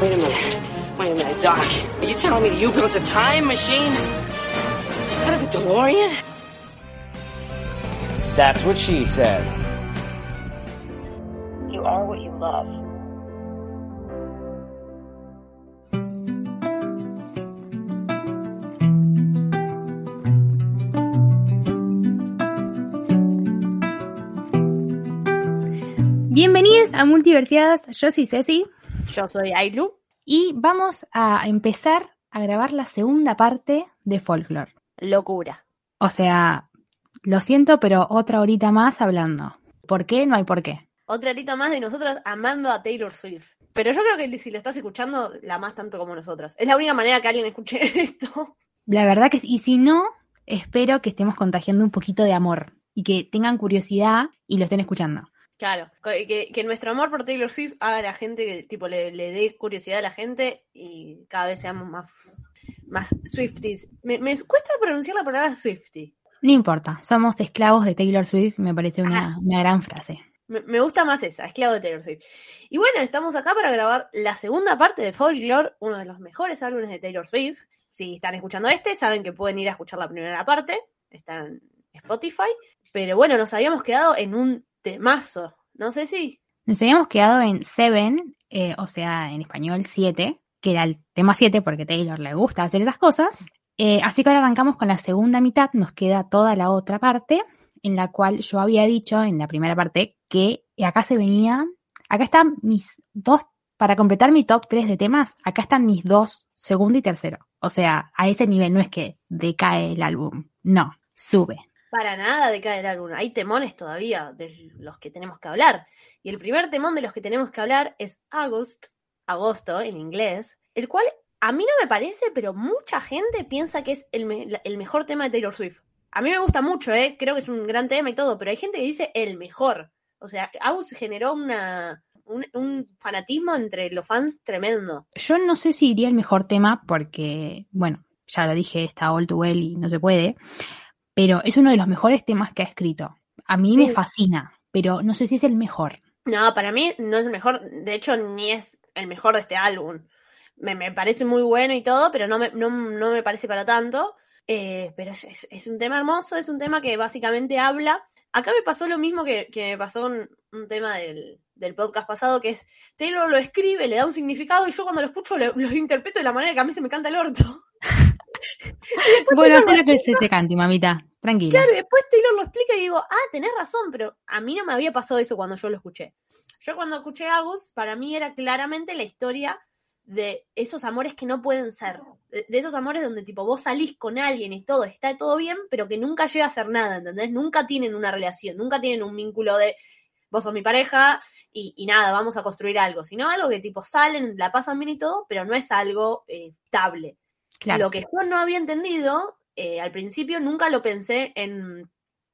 Wait a minute. Wait a minute, Doc. Are you telling me that you built a time machine? Out of a DeLorean? That's what she said. You are what you love. Bienvenidos a Multiversiadas, yo soy Ceci Yo soy Ailu. y vamos a empezar a grabar la segunda parte de Folklore. Locura. O sea, lo siento, pero otra horita más hablando. ¿Por qué? No hay por qué. Otra horita más de nosotras amando a Taylor Swift. Pero yo creo que si lo estás escuchando, la amas tanto como nosotras. Es la única manera que alguien escuche esto. La verdad que, y si no, espero que estemos contagiando un poquito de amor y que tengan curiosidad y lo estén escuchando. Claro, que, que nuestro amor por Taylor Swift haga a la gente, que tipo le, le dé curiosidad a la gente y cada vez seamos más, más Swifties. Me, me cuesta pronunciar la palabra Swiftie. No importa, somos esclavos de Taylor Swift, me parece una, una gran frase. Me, me gusta más esa, esclavo de Taylor Swift. Y bueno, estamos acá para grabar la segunda parte de Folklore, uno de los mejores álbumes de Taylor Swift. Si están escuchando este, saben que pueden ir a escuchar la primera parte, está en Spotify. Pero bueno, nos habíamos quedado en un temazo, no sé si. Nos habíamos quedado en Seven, eh, o sea, en español 7, que era el tema 7 porque Taylor le gusta hacer esas cosas. Eh, así que ahora arrancamos con la segunda mitad, nos queda toda la otra parte, en la cual yo había dicho en la primera parte que acá se venía, acá están mis dos, para completar mi top 3 de temas, acá están mis dos, segundo y tercero. O sea, a ese nivel no es que decae el álbum, no, sube. Para nada decae el álbum. Hay temones todavía de los que tenemos que hablar. Y el primer temón de los que tenemos que hablar es August, agosto en inglés, el cual a mí no me parece, pero mucha gente piensa que es el, me- el mejor tema de Taylor Swift. A mí me gusta mucho, ¿eh? creo que es un gran tema y todo, pero hay gente que dice el mejor. O sea, August generó una, un, un fanatismo entre los fans tremendo. Yo no sé si iría el mejor tema porque, bueno, ya lo dije, está all too well y no se puede, pero es uno de los mejores temas que ha escrito. A mí Sí. me fascina, pero no sé si es el mejor. No, para mí no es el mejor, de hecho ni es el mejor de este álbum. Me, me parece muy bueno y todo, pero no me, no, no me parece para tanto. Eh, pero es, es- un tema hermoso, es un tema que básicamente habla. Acá me pasó lo mismo que, que me pasó con un tema del, del podcast pasado, que es Taylor lo escribe, le da un significado y yo cuando lo escucho lo, lo interpreto de la manera que a mí se me canta el orto. Bueno, sé lo que se te cante, mamita. Tranquila. Claro, y después Taylor lo explica y digo, ah, tenés razón, pero a mí no me había pasado eso cuando yo lo escuché. Yo cuando escuché Agus, para mí era claramente la historia de esos amores que no pueden ser. De, de esos amores donde tipo vos salís con alguien y todo, está todo bien, pero que nunca llega a ser nada, ¿entendés? Nunca tienen una relación, nunca tienen un vínculo de vos sos mi pareja y, y nada, vamos a construir algo, sino algo que tipo salen, la pasan bien y todo, pero no es algo eh, estable. Lo que yo no había entendido eh, al principio, nunca lo pensé en,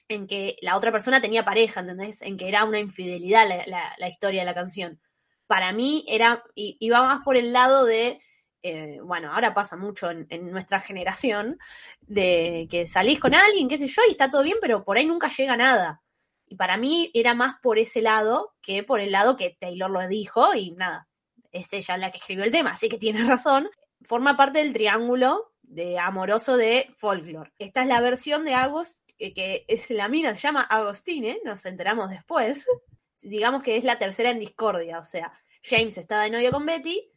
en que la otra persona tenía pareja, ¿entendés? En que era una infidelidad la, la- historia de la canción. Para mí era, iba más por el lado de, eh, bueno, ahora pasa mucho en, en nuestra generación, de que salís con alguien, qué sé yo, y está todo bien, pero por ahí nunca llega nada. Y para mí era más por ese lado que por el lado que Taylor lo dijo y nada, es ella la que escribió el tema, así que tiene razón. Forma parte del triángulo de amoroso de Folklore. Esta es la versión de Agos que, que es la mina, se llama Agostine, nos enteramos después. Digamos que es la tercera en discordia, o sea, James está de novio con Betty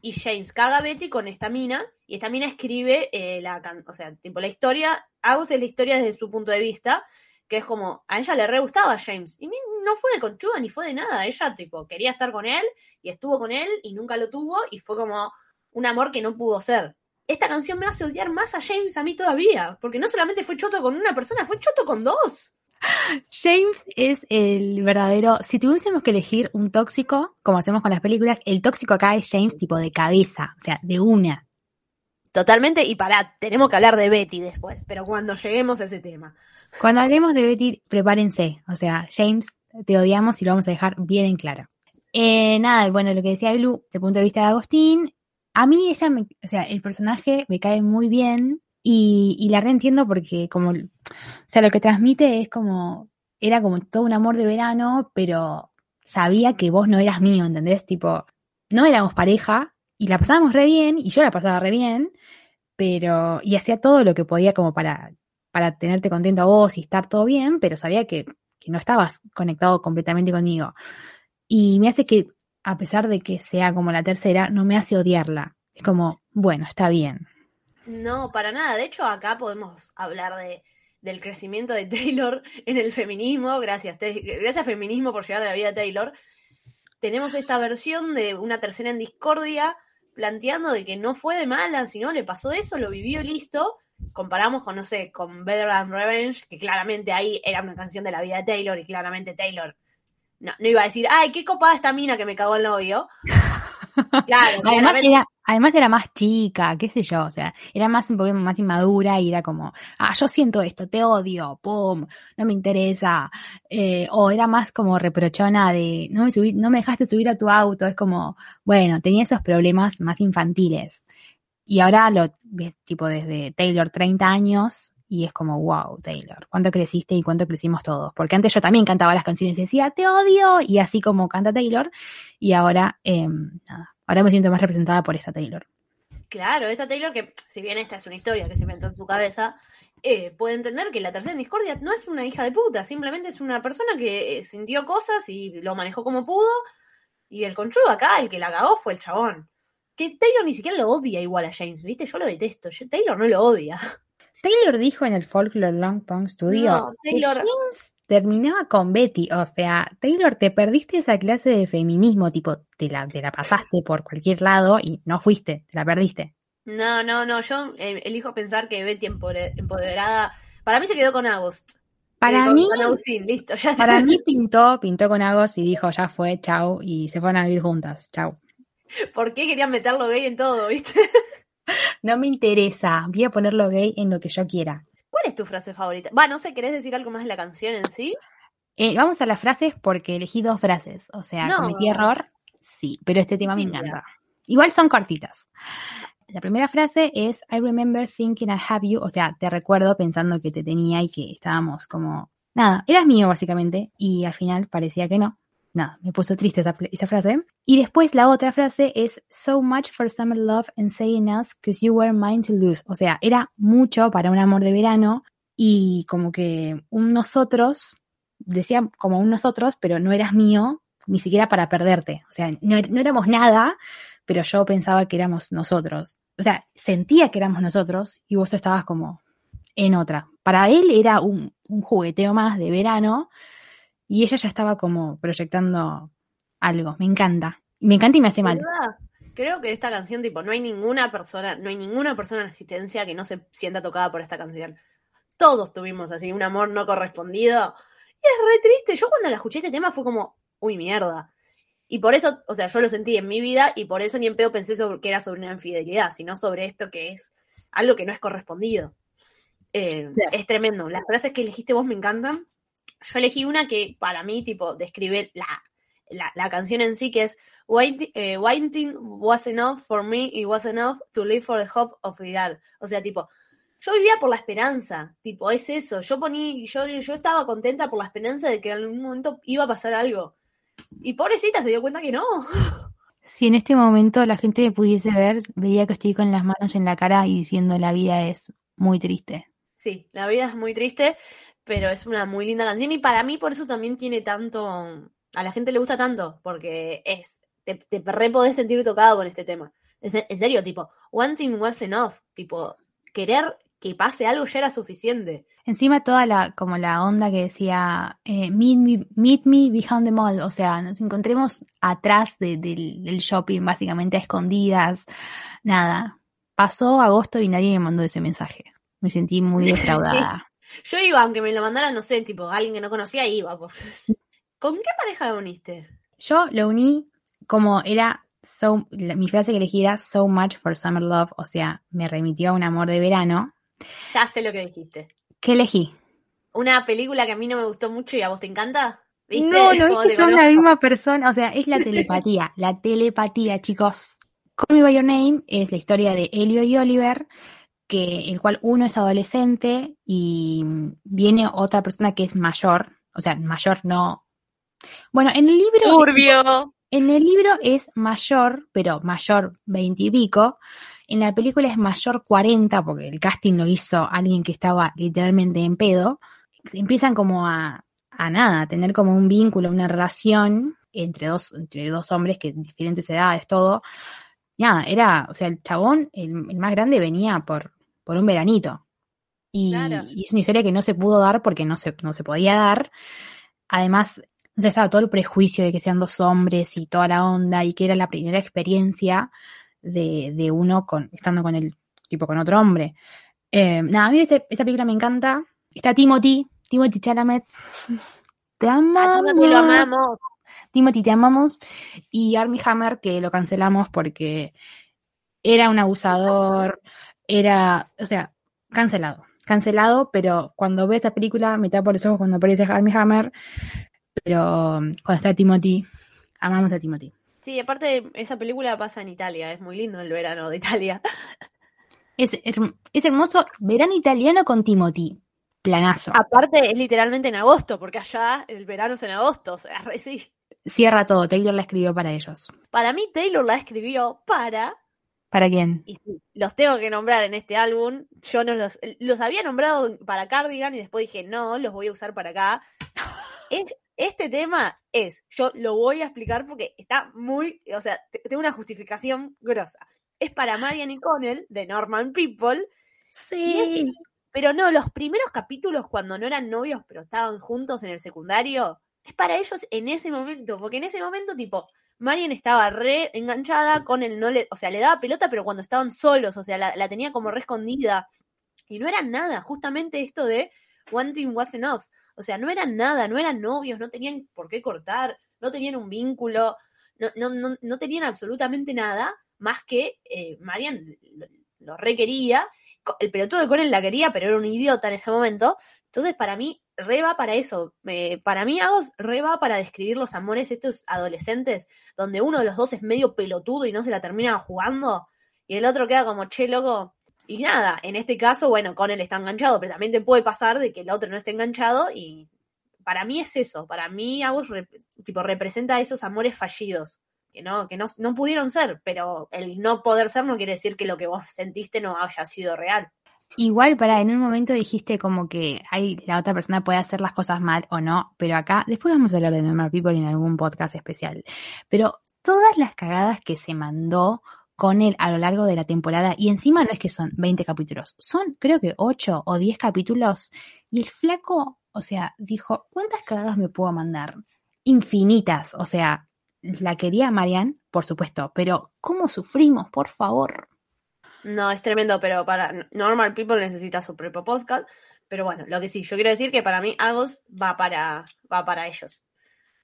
y James caga a Betty con esta mina y esta mina escribe eh, la, o sea, tipo la historia, Agus es la historia desde su punto de vista, que es como, a ella le re gustaba James y no fue de conchuda ni fue de nada, ella tipo quería estar con él y estuvo con él y nunca lo tuvo y fue como un amor que no pudo ser. Esta canción me hace odiar más a James a mí todavía, porque no solamente fue choto con una persona, fue choto con dos. James es el verdadero. Si tuviésemos que elegir un tóxico, como hacemos con las películas, el tóxico acá es James tipo de cabeza, o sea, de una. Totalmente, y para, tenemos que hablar de Betty después, pero cuando lleguemos a ese tema. Cuando hablemos de Betty, prepárense. O sea, James, te odiamos y lo vamos a dejar bien en claro. Eh, nada, bueno, lo que decía Lu, desde el punto de vista de Agustín, a mí ella, me, o sea, el personaje me cae muy bien y, la reentiendo porque como, o sea, lo que transmite es como, era como todo un amor de verano, pero sabía que vos no eras mío, ¿entendés? Tipo, no éramos pareja y la pasábamos re bien y yo la pasaba re bien, pero, y hacía todo lo que podía como para, para tenerte contento a vos y estar todo bien, pero sabía que, que no estabas conectado completamente conmigo. Y me hace que, a pesar de que sea como la tercera, no me hace odiarla. Es como, bueno, está bien. No, para nada. De hecho, acá podemos hablar de, del crecimiento de Taylor en el feminismo. Gracias, gracias feminismo por llegar a la vida de Taylor. Tenemos esta versión de una tercera en discordia planteando de que no fue de mala, sino le pasó eso, lo vivió y listo. Comparamos con, no sé, con Better Than Revenge, que claramente ahí era una canción de la vida de Taylor y claramente Taylor no, no iba a decir, ay, qué copada esta mina que me cagó el novio. Claro, Además era, además era más chica, qué sé yo, o sea, era más un poco más inmadura y era como, ah, yo siento esto, te odio, pum, no me interesa. Eh, o era más como reprochona de, no me, subí, no me dejaste subir a tu auto, es como, bueno, tenía esos problemas más infantiles. Y ahora lo ves tipo desde Taylor 30 años y es como, wow, Taylor, cuánto creciste y cuánto crecimos todos. Porque antes yo también cantaba las canciones y decía, te odio, y así como canta Taylor, y ahora, eh, nada, ahora me siento más representada por esta Taylor. Claro, esta Taylor, que si bien esta es una historia que se inventó en su cabeza, eh, puede entender que la tercera discordia no es una hija de puta, simplemente es una persona que eh, sintió cosas y lo manejó como pudo. Y el conchudo acá, el que la cagó, fue el chabón. Que Taylor ni siquiera lo odia igual a James, ¿viste? Yo lo detesto. Taylor no lo odia. Taylor dijo en el Folklore Long Pong Studio No, que Taylor- James terminaba con Betty. O sea, Taylor, te perdiste esa clase de feminismo, tipo, te la, te la pasaste por cualquier lado y no fuiste, te la perdiste. No, no, no. Yo eh, elijo pensar que Betty empoderada. Para mí se quedó con August. Para Eh, con- mí, Con Agustín, listo. Ya para mí pintó, pintó con Agos y dijo, ya fue, chau, y se fueron a vivir juntas, chau. ¿Por qué querían meterlo gay en todo, viste? No me interesa, voy a ponerlo gay en lo que yo quiera. ¿Cuál es tu frase favorita? Va, no sé, ¿querés decir algo más de la canción en sí? Eh, vamos a las frases porque elegí dos frases. O sea, No. cometí error, sí, pero este tema me encanta. Igual son cortitas. La primera frase es I remember thinking I have you, o sea, te recuerdo pensando que te tenía y que estábamos como, nada, eras mío básicamente, y al final parecía que no. Nada, me puso triste esa, frase. Y después la otra frase es So much for summer love and saying us cause you were mine to lose. O sea, era mucho para un amor de verano y como que un nosotros, decía como un nosotros, pero no eras mío ni siquiera para perderte. O sea, no, no éramos nada, pero yo pensaba que éramos nosotros. O sea, sentía que éramos nosotros y vos estabas como en otra. Para él era un, un jugueteo más de verano y ella ya estaba como proyectando algo. Me encanta. Me encanta y me hace mal. ¿Verdad? Creo que esta canción, tipo, no hay ninguna persona, no hay ninguna persona en la existencia que no se sienta tocada por esta canción. Todos tuvimos así un amor no correspondido. Y es re triste. Yo cuando la escuché este tema fue como, uy, mierda. Y por eso, o sea, yo lo sentí en mi vida y por eso ni en pedo pensé sobre, que era sobre una infidelidad, sino sobre esto que es algo que no es correspondido. Eh. Es tremendo. Las frases que elegiste vos me encantan. Yo elegí una que para mí, tipo, describe la, la, la canción en sí, que es eh, Waiting was enough for me, it was enough to live for the hope of Vidal. O sea, tipo, yo vivía por la esperanza, tipo, es eso. Yo poní, yo, yo estaba contenta por la esperanza de que en algún momento iba a pasar algo. Y pobrecita se dio cuenta que no. Si en este momento la gente me pudiese ver, vería que estoy con las manos en la cara y diciendo la vida es muy triste. Sí, la vida es muy triste, pero es una muy linda canción y para mí por eso también tiene tanto, a la gente le gusta tanto, porque es, te, te re podés sentir tocado con este tema. Es- en serio, tipo, wanting was enough, tipo, querer que pase algo ya era suficiente. Encima toda la, como la onda que decía, eh, meet, me, meet me behind the mall, o sea, nos encontremos atrás de- del, del shopping, básicamente a escondidas, nada. Pasó agosto y nadie me mandó ese mensaje. Me sentí muy defraudada. Yo iba, aunque me lo mandaran, no sé, tipo, alguien que no conocía, iba. por- ¿Con qué pareja te uniste? Yo lo uní como era so, la- mi frase que elegí era so much for summer love, o sea, me remitió a un amor de verano. Ya sé lo que dijiste. ¿Qué elegí? Una película que a mí no me gustó mucho y a vos te encanta. ¿Viste? No, no es que son la misma persona, o sea, es la telepatía, la telepatía, chicos. Call Me By Your Name es la historia de Elio y Oliver, que el cual uno es adolescente y viene otra persona que es mayor, o sea, mayor no. Bueno, en el libro Turbio. en el libro es mayor, pero mayor 20 y pico. En la película es mayor 40, porque el casting lo hizo alguien que estaba literalmente en pedo. Empiezan como a, a nada, a tener como un vínculo, una relación entre dos, entre dos hombres que diferentes edades, todo. Nada, era, o sea, el chabón, el, el más grande, venía por, por un veranito. Y, Claro. y es una historia que no se pudo dar porque no se, no se podía dar. Además, no sé, estaba todo el prejuicio de que sean dos hombres y toda la onda y que era la primera experiencia de, de uno con, estando con el tipo con otro hombre. Eh, nada, a mí ese- esa película me encanta. Está Timothy, Timothy Chalamet. Te amamos. Timothy lo amamos. Timothy, te amamos. Y Armie Hammer, que lo cancelamos porque era un abusador, era, o sea, cancelado. Cancelado, pero cuando ves esa película me tapo los ojos cuando aparece Armie Hammer. Pero um, cuando está Timothy, amamos a Timothy. Sí, aparte esa película pasa en Italia, es muy lindo el verano de Italia. Es, herm- es hermoso verano italiano con Timothy. Planazo. Aparte es literalmente en agosto, porque allá el verano es en agosto, o sea, sí. Cierra todo. Taylor la escribió para ellos. Para mí Taylor la escribió para, ¿Para quién? y sí, los tengo que nombrar en este álbum, yo no los, los había nombrado para Cardigan y después dije, no, los voy a usar para acá. Es- este tema es, yo lo voy a explicar porque está muy, o sea, te- tengo una justificación grosa. Es para Marian y Connell, de Norman People, ese- Pero no, los primeros capítulos cuando no eran novios pero estaban juntos en el secundario, es para ellos en ese momento, porque en ese momento tipo, Marian estaba re enganchada con él, no le, o sea, le daba pelota pero cuando estaban solos, o sea, la, la tenía como re escondida. Y no era nada, justamente esto de one thing was enough. O sea, no eran nada, no eran novios, no tenían por qué cortar, no tenían un vínculo, no, no, no, no tenían absolutamente nada más que eh, Marian lo, lo requería el pelotudo de Conan la quería, pero era un idiota en ese momento. Entonces, para mí, re va para eso. Para mí, Agos re va para describir los amores estos adolescentes, donde uno de los dos es medio pelotudo y no se la termina jugando, y el otro queda como, che, loco. Y nada, en este caso, bueno, Conan está enganchado, pero también te puede pasar de que el otro no esté enganchado, y para mí es eso. Para mí, tipo, representa esos amores fallidos que no, que no, no pudieron ser, pero el no poder ser no quiere decir que lo que vos sentiste no haya sido real. Igual, para en un momento dijiste como que hay, la otra persona puede hacer las cosas mal o no, pero acá, después vamos a hablar de Normal People en algún podcast especial. Pero todas las cagadas que se mandó con él a lo largo de la temporada, y encima no es que son 20 capítulos, son creo que 8 o 10 capítulos, y el flaco, o sea, dijo, ¿cuántas cagadas me puedo mandar? Infinitas, o sea, la quería Marianne, por supuesto, pero ¿cómo sufrimos, por favor? No, es tremendo, pero para Normal People necesita su propio podcast. Pero bueno, lo que sí, yo quiero decir que para mí Agos va para, va para ellos.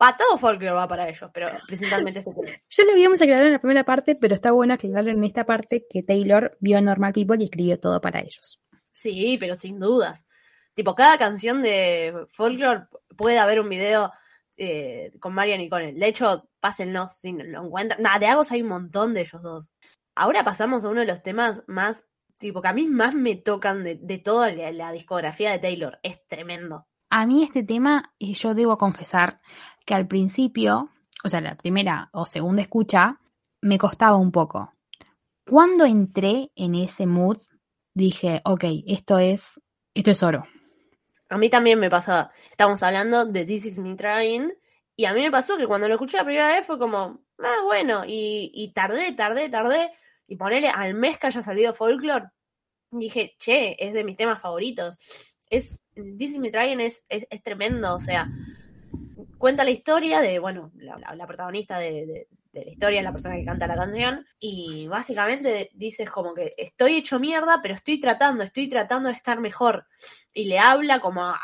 Va, todo Folklore va para ellos, pero principalmente este tema. Ya lo habíamos aclarado en la primera parte, pero está bueno aclararlo en esta parte que Taylor vio Normal People y escribió todo para ellos. Sí, pero sin dudas. Tipo, cada canción de Folklore puede haber un video eh, con Marian y con él. De hecho, pásenlo si no lo encuentran. Nada, de Agos hay un montón de ellos dos. Ahora pasamos a uno de los temas más, tipo, que a mí más me tocan de, de toda la, la discografía de Taylor. Es tremendo. A mí este tema, yo debo confesar que al principio, o sea, la primera o segunda escucha, me costaba un poco. Cuando entré en ese mood, dije, ok, esto es, esto es oro. A mí también me pasaba. Estamos hablando de This Is Me Trying. Y a mí me pasó que cuando lo escuché la primera vez fue como, ah, bueno. Y, y tardé, tardé, tardé. Y ponerle al mes que haya salido Folklore. Dije, che, es de mis temas favoritos. Es, This Is Me Trying es, es, es tremendo. O sea, cuenta la historia de, bueno, la, protagonista de, de- de la historia, la persona que canta la canción, y básicamente dices como que estoy hecho mierda, pero estoy tratando, estoy tratando de estar mejor. Y le habla como a,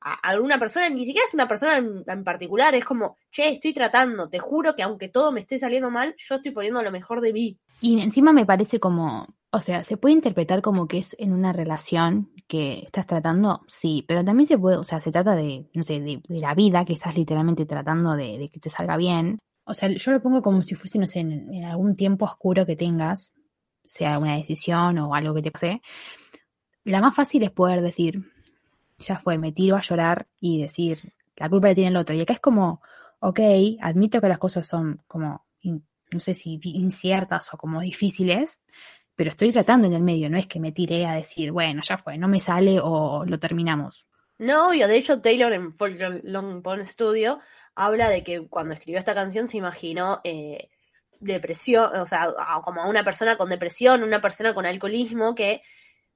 a alguna persona, ni siquiera es una persona en, en, particular, es como, che, estoy tratando, te juro que aunque todo me esté saliendo mal, yo estoy poniendo lo mejor de mí. Y encima me parece como, o sea, se puede interpretar como que es en una relación que estás tratando, sí, pero también se puede, o sea, se trata de, no sé, de, la vida que estás literalmente tratando de, que te salga bien. O sea, yo lo pongo como si fuese, no sé, en, en algún tiempo oscuro que tengas, sea una decisión o algo que te pase. La más fácil es poder decir, ya fue, me tiro a llorar y decir, la culpa la tiene el otro. Y acá es como, ok, admito que las cosas son como no sé si inciertas o como difíciles, pero estoy tratando en el medio, no es que me tiré a decir, bueno, ya fue, no me sale o lo terminamos. No, obvio, de hecho Taylor en Folk Long Pond Studio habla de que cuando escribió esta canción se imaginó eh, depresión, o sea, como a una persona con depresión, una persona con alcoholismo, que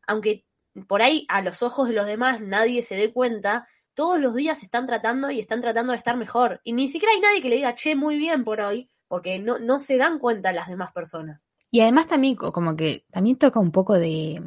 aunque por ahí a los ojos de los demás nadie se dé cuenta, todos los días están tratando y están tratando de estar mejor. Y ni siquiera hay nadie que le diga, che, muy bien por hoy, porque no, no se dan cuenta las demás personas. Y además también como que también toca un poco de,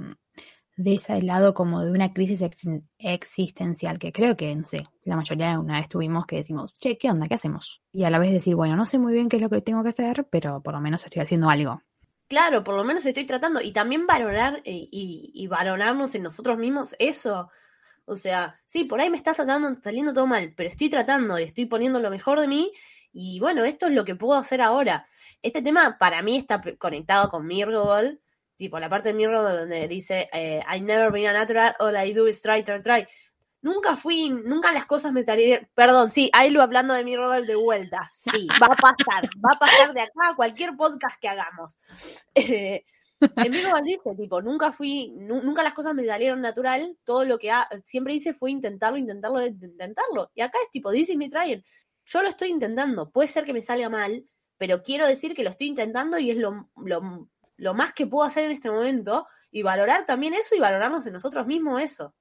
de ese lado como de una crisis ex existencial, que creo que, no sé, la mayoría una vez tuvimos que decimos, che, ¿qué onda? ¿Qué hacemos? Y a la vez decir, bueno, no sé muy bien qué es lo que tengo que hacer, pero por lo menos estoy haciendo algo. Claro, por lo menos estoy tratando. Y también valorar eh, y, y valorarnos en nosotros mismos eso. O sea, sí, por ahí me está saliendo, saliendo todo mal, pero estoy tratando y estoy poniendo lo mejor de mí y bueno, esto es lo que puedo hacer ahora. Este tema para mí está conectado con Mirrorball, tipo la parte de Mirrorball donde dice eh, I never been a natural, all I do is try, try, try. Nunca fui, nunca las cosas me salieron. Perdón, sí, ahí lo hablando de Mirrorball de vuelta. Sí, va a pasar, va a pasar de acá a cualquier podcast que hagamos. Eh, en Mirrorball dice, tipo, nunca fui, nunca las cosas me salieron natural, todo lo que ha, siempre hice fue intentarlo, intentarlo, intentarlo. Y acá es tipo, this is me trying yo lo estoy intentando, puede ser que me salga mal, pero quiero decir que lo estoy intentando y es lo, lo, lo más que puedo hacer en este momento y valorar también eso y valorarnos en nosotros mismos eso.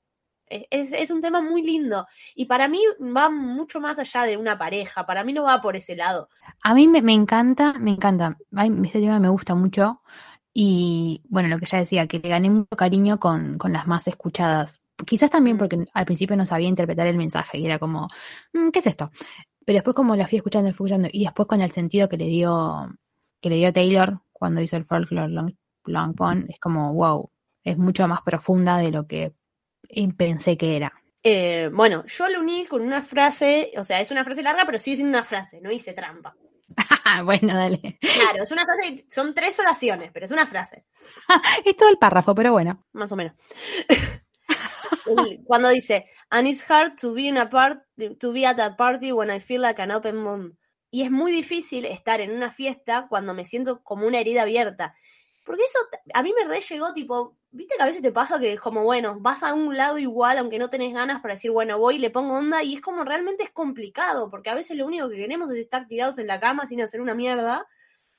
Es, es, es, un tema muy lindo y para mí va mucho más allá de una pareja, para mí no va por ese lado. A mí me, me encanta, me encanta, Ay, este tema me gusta mucho y bueno, lo que ya decía, que le gané mucho cariño con, con las más escuchadas. Quizás también porque al principio no sabía interpretar el mensaje y era como, ¿qué es esto? Pero después como la fui escuchando y fui escuchando, y después con el sentido que le dio, que le dio Taylor cuando hizo el folklore long, long Pond, es como, wow, es mucho más profunda de lo que pensé que era. Eh, bueno, yo lo uní con una frase, o sea, es una frase larga, pero sigue siendo una frase, no hice trampa. bueno, dale. Claro, es una frase, son tres oraciones, pero es una frase. es todo el párrafo, pero bueno. Más o menos. Cuando dice, and it's hard to be in a part, to be at that party when I feel like an open moon. Y es muy difícil estar en una fiesta cuando me siento como una herida abierta. Porque eso a mí me re llegó tipo, viste que a veces te pasa que es como, bueno, vas a un lado igual aunque no tenés ganas para decir, bueno, voy y le pongo onda y es como realmente es complicado, porque a veces lo único que queremos es estar tirados en la cama sin hacer una mierda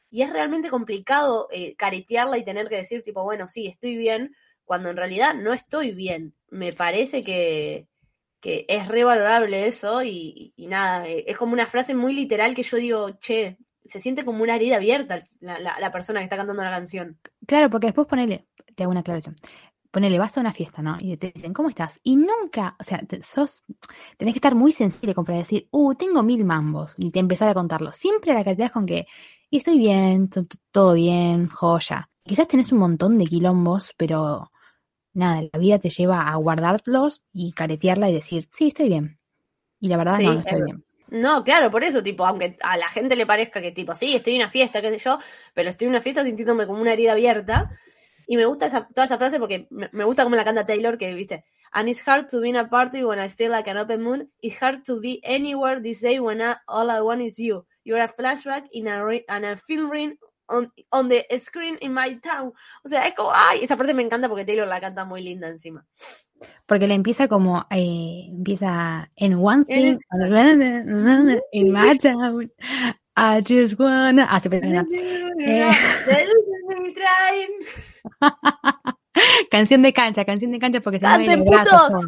y es realmente complicado eh, caretearla y tener que decir tipo, bueno, sí, estoy bien, cuando en realidad no estoy bien. Me parece que, que es revalorable eso y, y, nada, eh, es como una frase muy literal que yo digo, che, se siente como una herida abierta la, la, persona que está cantando la canción. Claro, porque después ponele, te hago una aclaración. Ponele, vas a una fiesta, ¿no? Y te dicen, ¿cómo estás? Y nunca, o sea, te, sos, tenés que estar muy sensible como para decir, uh, tengo mil mambos, y te empezar a contarlo. Siempre la carteras con que, estoy bien, todo bien, joya. Quizás tenés un montón de quilombos, pero nada, la vida te lleva a guardarlos y caretearla y decir, sí, estoy bien. Y la verdad sí, no, no estoy bien. No, claro, por eso, tipo, aunque a la gente le parezca que, tipo, sí, estoy en una fiesta, qué sé yo, pero estoy en una fiesta sintiéndome como una herida abierta. Y me gusta esa, toda esa frase porque me, me gusta como la canta Taylor, que, viste, and it's hard to be in a party when I feel like an open moon. It's hard to be anywhere this day when I, all I want is you. You're a flashback in a, in a film ring on, on, the screen in my town. O sea, es como, ay, esa parte me encanta porque Taylor la canta muy linda encima. Porque le empieza como, eh, empieza en one thing, in my town, I just wanna, ah, se eh. canción de cancha, canción de cancha porque se me ven los brazos.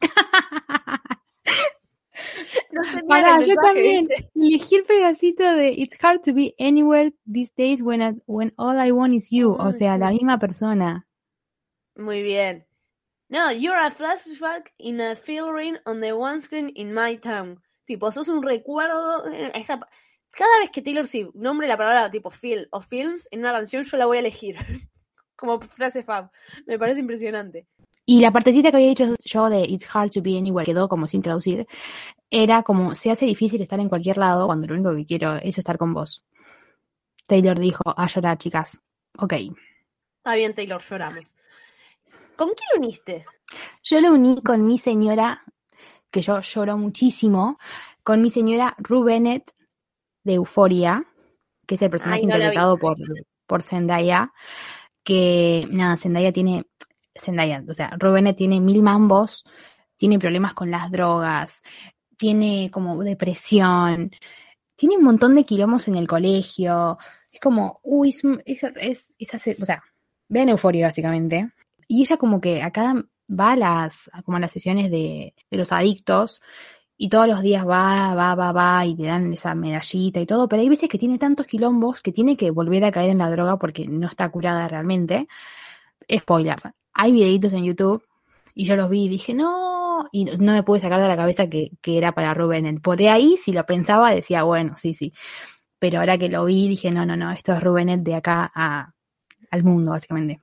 No Pará, yo también elegí el pedacito de It's hard to be anywhere these days when, I- when all I want is you. O sea, sí. la misma persona. Muy bien. No, you're a flashback in a film ring on the one screen in my town. Tipo, sos un recuerdo. eh, Esa, cada vez que Taylor Swift nombre la palabra tipo film o films en una canción, yo la voy a elegir. Como frase fab. Me parece impresionante. Y la partecita que había dicho yo de It's hard to be anywhere quedó como sin traducir. Era como, se hace difícil estar en cualquier lado cuando lo único que quiero es estar con vos. Taylor dijo, a llorar, chicas. Ok. Está bien, Taylor, lloramos. ¿Con quién lo uniste? Yo lo uní con mi señora, que yo lloro muchísimo, con mi señora Ru Bennett de Euforia, que es el personaje Ay, no interpretado por, por Zendaya, que nada, Zendaya tiene, Zendaya, o sea, Ru Bennett tiene mil mambos, tiene problemas con las drogas, tiene como depresión, tiene un montón de quilombos en el colegio, es como, uy, es, es, es, o sea, vean Euforia básicamente, y ella como que a cada va a las, como a las sesiones de los adictos y todos los días va, va, va, va y le dan esa medallita y todo, pero hay veces que tiene tantos quilombos que tiene que volver a caer en la droga porque no está curada realmente. Spoiler, hay videitos en YouTube y yo los vi y dije, no, y no me pude sacar de la cabeza que, que era para Rubén. Por ahí, si lo pensaba, decía, bueno, sí, sí. Pero ahora que lo vi, dije, no, no, no, esto es Rubenet de acá a, al mundo, básicamente.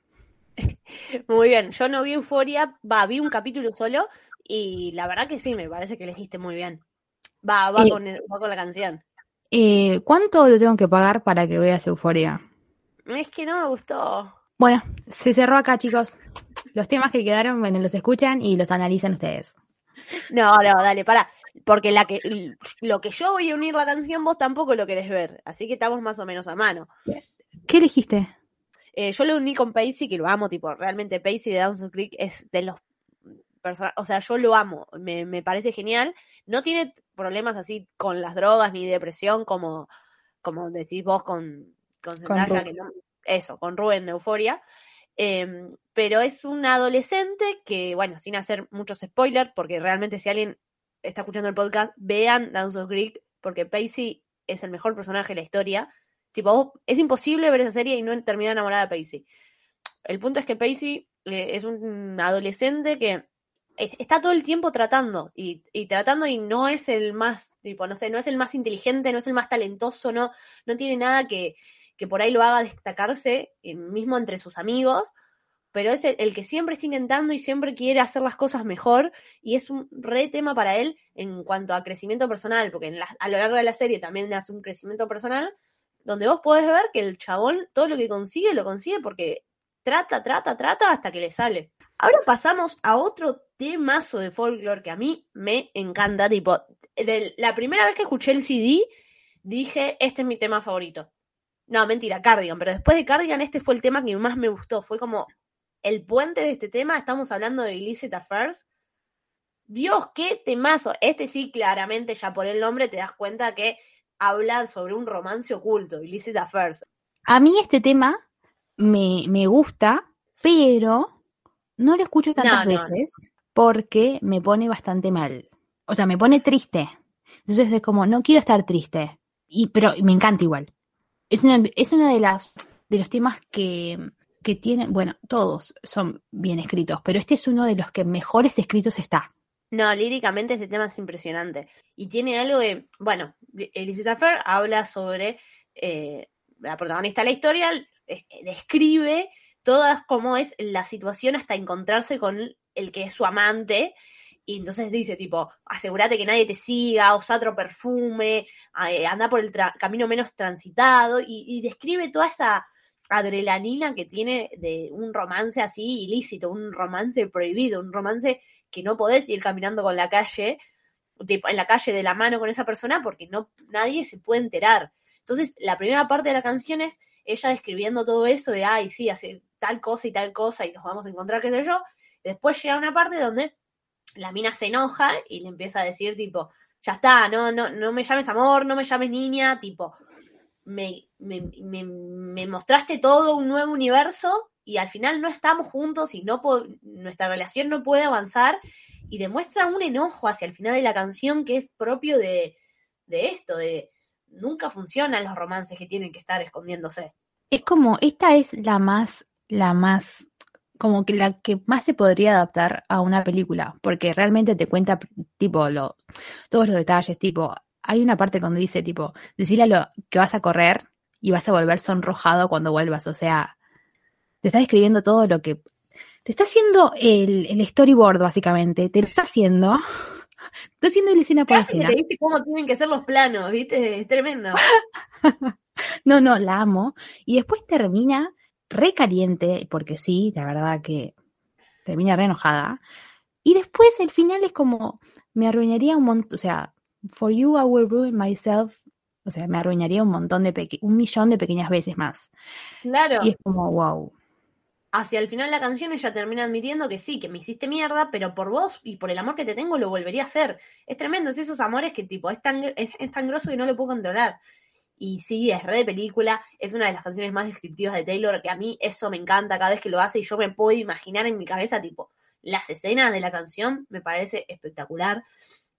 Muy bien, yo no vi Euforia, va, vi un capítulo solo y la verdad que sí, me parece que elegiste muy bien. Va, va, Eh, con, va con la canción. Eh, ¿Cuánto le tengo que pagar para que veas Euforia? Es que no me gustó. Bueno, se cerró acá, chicos. Los temas que quedaron, bueno, los escuchan y los analizan ustedes. No, no, dale, para. Porque la que, lo que yo voy a unir la canción, vos tampoco lo querés ver. Así que estamos más o menos a mano. ¿Qué elegiste? Eh, yo lo uní con Pacey, que lo amo, tipo, realmente Pacey de Dawson's Creek es de los personajes, o sea, yo lo amo, me, me parece genial. No tiene problemas así con las drogas ni depresión como, como decís vos con, con Zendaya, que no- eso, con Rubén de Euforia. Em, pero es un adolescente que, bueno, sin hacer muchos spoilers, porque realmente si alguien está escuchando el podcast, vean Dawson's Creek, porque Pacey es el mejor personaje de la historia. Tipo, es imposible ver esa serie y no terminar enamorada de Pacey. El punto es que Pacey eh, es un adolescente que es- está todo el tiempo tratando y, y tratando y no es el más, tipo, no sé, no es el más inteligente, no es el más talentoso, no, no tiene nada que, que por ahí lo haga destacarse, eh, mismo entre sus amigos, pero es el, que siempre está intentando y siempre quiere hacer las cosas mejor y es un re tema para él en cuanto a crecimiento personal, porque a lo largo de la serie también hace un crecimiento personal donde vos podés ver que el chabón todo lo que consigue lo consigue porque trata, trata, trata hasta que le sale. Ahora pasamos a otro temazo de folklore que a mí me encanta, tipo, de la primera vez que escuché el CD dije, este es mi tema favorito. No, mentira, Cardigan, pero después de Cardigan este fue el tema que más me gustó, fue como el puente de este tema, estamos hablando de Illicit Affairs. Dios, qué temazo. Este sí, claramente, ya por el nombre te das cuenta que habla sobre un romance oculto, Illicit Affairs. A mí este tema me, me gusta, pero no lo escucho tantas No, no, no. veces porque me pone bastante mal. O sea, me pone triste. Entonces es como, no quiero estar triste. Y, pero me encanta igual. Es una, es una de las de los temas que, que tienen, bueno, todos son bien escritos, pero este es uno de los que mejores escritos está. No, líricamente este tema es impresionante. Y tiene algo de. Bueno, Illicit Affair habla sobre. eh, la protagonista de la historia describe todas cómo es la situación hasta encontrarse con el que es su amante. Y entonces dice, tipo, asegúrate que nadie te siga, usa otro perfume, eh, anda por el camino menos transitado. Y, y describe toda esa adrenalina que tiene de un romance así ilícito, un romance prohibido, un romance que no podés ir caminando con la calle, tipo, en la calle de la mano con esa persona porque no nadie se puede enterar. Entonces, la primera parte de la canción es ella describiendo todo eso de, ay, sí, hace tal cosa y tal cosa y nos vamos a encontrar, qué sé yo. Después llega una parte donde la mina se enoja y le empieza a decir, tipo, ya está, no, no, no me llames amor, no me llames niña, tipo, me, me, me, mostraste todo un nuevo universo y al final no estamos juntos y no nuestra relación no puede avanzar y demuestra un enojo hacia el final de la canción que es propio de, de esto, de nunca funcionan los romances que tienen que estar escondiéndose. Es como, esta es la más, la más, como que la que más se podría adaptar a una película, porque realmente te cuenta, tipo, lo, todos los detalles, tipo, hay una parte cuando dice, tipo, decirle a lo que vas a correr y vas a volver sonrojado cuando vuelvas, o sea, te está describiendo todo lo que, te está haciendo el, el storyboard, básicamente, te lo está haciendo, está haciendo la escena por escena. te dice cómo tienen que ser los planos, ¿viste? Es tremendo. No, no, la amo. Y después termina re caliente, porque sí, la verdad que termina re enojada. Y después el final es como, me arruinaría un montón, o sea, for you I will ruin myself, o sea, me arruinaría un montón de, peque- un millón de pequeñas veces más. Claro. Y es como, wow. Hacia el final de la canción ella termina admitiendo que sí, que me hiciste mierda, pero por vos y por el amor que te tengo lo volvería a hacer. Es tremendo, es esos amores que tipo, es tan, es, es tan grosso que no lo puedo controlar. Y sí, es re de película, es una de las canciones más descriptivas de Taylor, que a mí eso me encanta cada vez que lo hace y yo me puedo imaginar en mi cabeza, tipo, las escenas de la canción, me parece espectacular.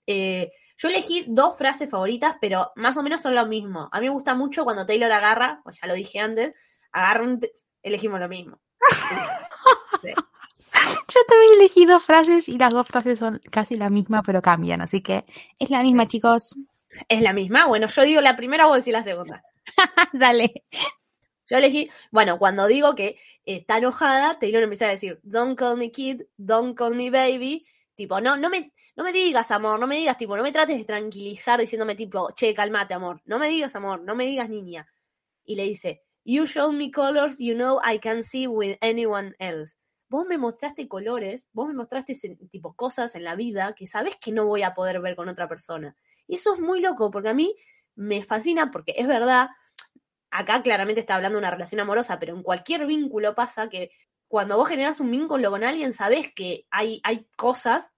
Eh, yo elegí dos frases favoritas, pero más o menos son lo mismo. A mí me gusta mucho cuando Taylor agarra, pues ya lo dije antes, agarra un... Elegimos lo mismo. Yo también elegí dos frases y las dos frases son casi la misma, pero cambian. Así que es la misma, chicos. ¿Es la misma? Bueno, yo digo la primera, vos decís la segunda. Dale. Yo elegí, bueno, cuando digo que está enojada, Taylor empieza a decir, don't call me kid, don't call me baby. Tipo, no, no me, no me digas amor, no me digas, tipo, no me trates de tranquilizar diciéndome tipo, che, calmate amor, no me digas amor, no me digas niña. Y le dice, you show me colors you know I can see with anyone else. Vos me mostraste colores, vos me mostraste tipo cosas en la vida que sabes que no voy a poder ver con otra persona. Y eso es muy loco, porque a mí me fascina, porque es verdad, acá claramente está hablando de una relación amorosa, pero en cualquier vínculo pasa que cuando vos generas un vínculo con alguien, sabés que hay, hay cosas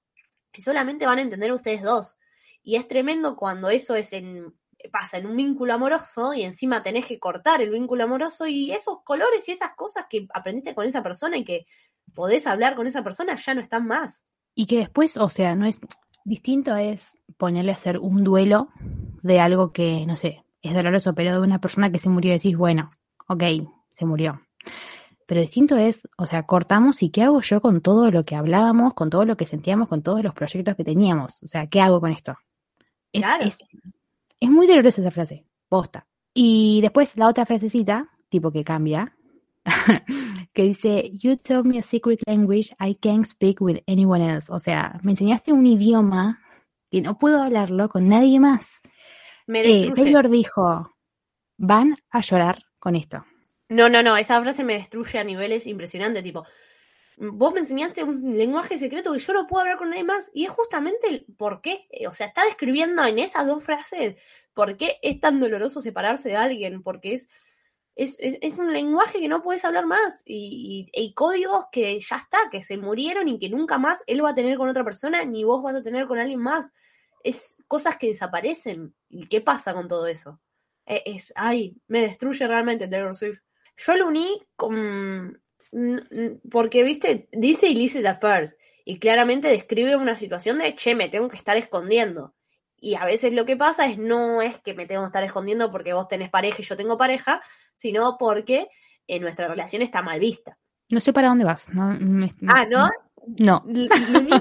que solamente van a entender ustedes dos. Y es tremendo cuando eso es en, pasa en un vínculo amoroso y encima tenés que cortar el vínculo amoroso y esos colores y esas cosas que aprendiste con esa persona y que podés hablar con esa persona ya no están más. Y que después, o sea, no es distinto es ponerle a hacer un duelo de algo que, no sé, es doloroso, pero de una persona que se murió decís, bueno, ok, se murió. Pero distinto es, o sea, cortamos y qué hago yo con todo lo que hablábamos, con todo lo que sentíamos, con todos los proyectos que teníamos. O sea, ¿qué hago con esto? Es, Claro. es, es muy dolorosa esa frase, posta. Y después la otra frasecita, tipo que cambia, que dice, You told me a secret language I can't speak with anyone else. O sea, me enseñaste un idioma que no puedo hablarlo con nadie más. Me Eh. Taylor dijo, van a llorar con esto. No, no, no, esa frase me destruye a niveles impresionantes, tipo, vos me enseñaste un lenguaje secreto que yo no puedo hablar con nadie más, y es justamente el por qué, Eh, o sea, está describiendo en esas dos frases por qué es tan doloroso separarse de alguien, porque es, es, es, un lenguaje que no puedes hablar más, y, y, y códigos que ya está, que se murieron y que nunca más él va a tener con otra persona, ni vos vas a tener con alguien más. Es cosas que desaparecen. ¿Y qué pasa con todo eso? Eh, Es, ay, me destruye realmente Taylor Swift. Yo lo uní con. n- Porque, viste, dice illicit affairs. Y claramente describe una situación de, che, me tengo que estar escondiendo. Y a veces lo que pasa es no es que me tengo que estar escondiendo porque vos tenés pareja y yo tengo pareja, sino porque eh, nuestra relación está mal vista. No sé para dónde vas. No, me- Ah, ¿no? No.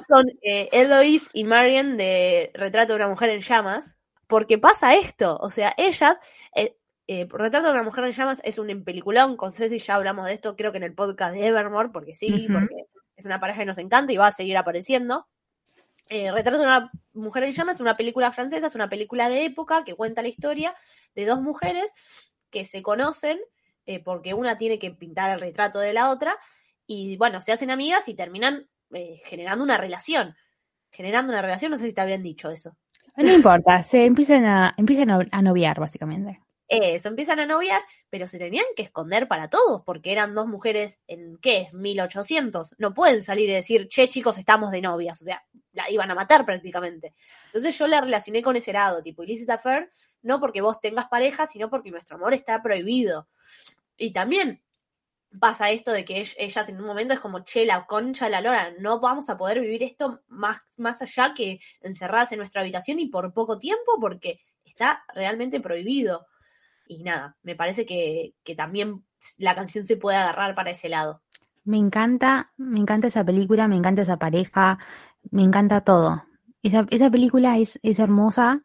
Con eh, Eloise y Marian de Retrato de una mujer en llamas, porque pasa esto, o sea, ellas, eh, eh, Retrato de una mujer en llamas es un peliculón, con Ceci ya hablamos de esto, creo que en el podcast de Evermore, porque sí, porque es una pareja que nos encanta y va a seguir apareciendo. Eh, Retrato de una mujer en llamas es una película francesa, es una película de época que cuenta la historia de dos mujeres que se conocen eh, porque una tiene que pintar el retrato de la otra y bueno, se hacen amigas y terminan eh, generando una relación. Generando una relación, no sé si te habían dicho eso. No importa, se empiezan a, empiezan a, a noviar, básicamente. Eso, empiezan a noviar, pero se tenían que esconder para todos, porque eran dos mujeres en, ¿qué es? 1800. No pueden salir y decir, che, chicos, estamos de novias. O sea, la iban a matar prácticamente. Entonces yo la relacioné con ese lado, tipo illicit affair, no porque vos tengas pareja, sino porque nuestro amor está prohibido. Y también, pasa esto de que ell- ellas en un momento es como, che, la concha la lora, no vamos a poder vivir esto más, más allá que encerradas en nuestra habitación y por poco tiempo porque está realmente prohibido. Y nada, me parece que, que también la canción se puede agarrar para ese lado. Me encanta, me encanta esa película, me encanta esa pareja, me encanta todo. Esa, esa película es, es hermosa.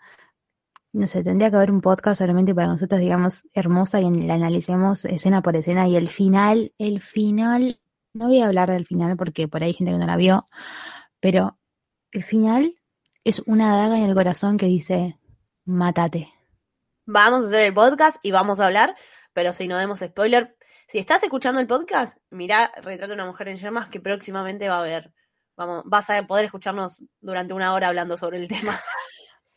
No sé, tendría que haber un podcast solamente para nosotros, digamos, hermosa y la analicemos escena por escena. Y el final, el final, no voy a hablar del final porque por ahí hay gente que no la vio, pero el final es una daga en el corazón que dice, mátate. Vamos a hacer el podcast y vamos a hablar, pero si no demos spoiler, si estás escuchando el podcast, mira Retrato de una mujer en llamas que próximamente va a haber. Vamos, vas a poder escucharnos durante una hora hablando sobre el tema,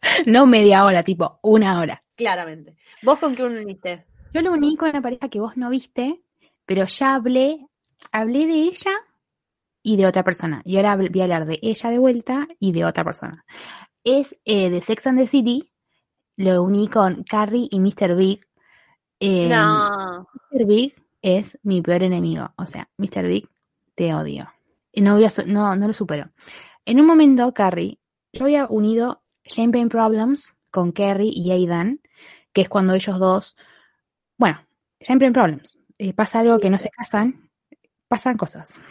No media hora, tipo una hora. claramente. ¿Vos con qué uniste? Yo lo uní con una pareja que vos no viste, pero ya hablé, hablé de ella y de otra persona. Y ahora voy a hablar de ella de vuelta y de otra persona. Es eh, de Sex and the City, lo uní con Carrie y Mr. Big. Eh, no. Mr. Big es mi peor enemigo. O sea, Mr. Big, te odio. Y no, voy a no, no lo supero. En un momento, Carrie, yo había unido Champagne Problems con Carrie y Aidan, que es cuando ellos dos, bueno, Champagne Problems, eh, pasa algo que no se casan, pasan cosas.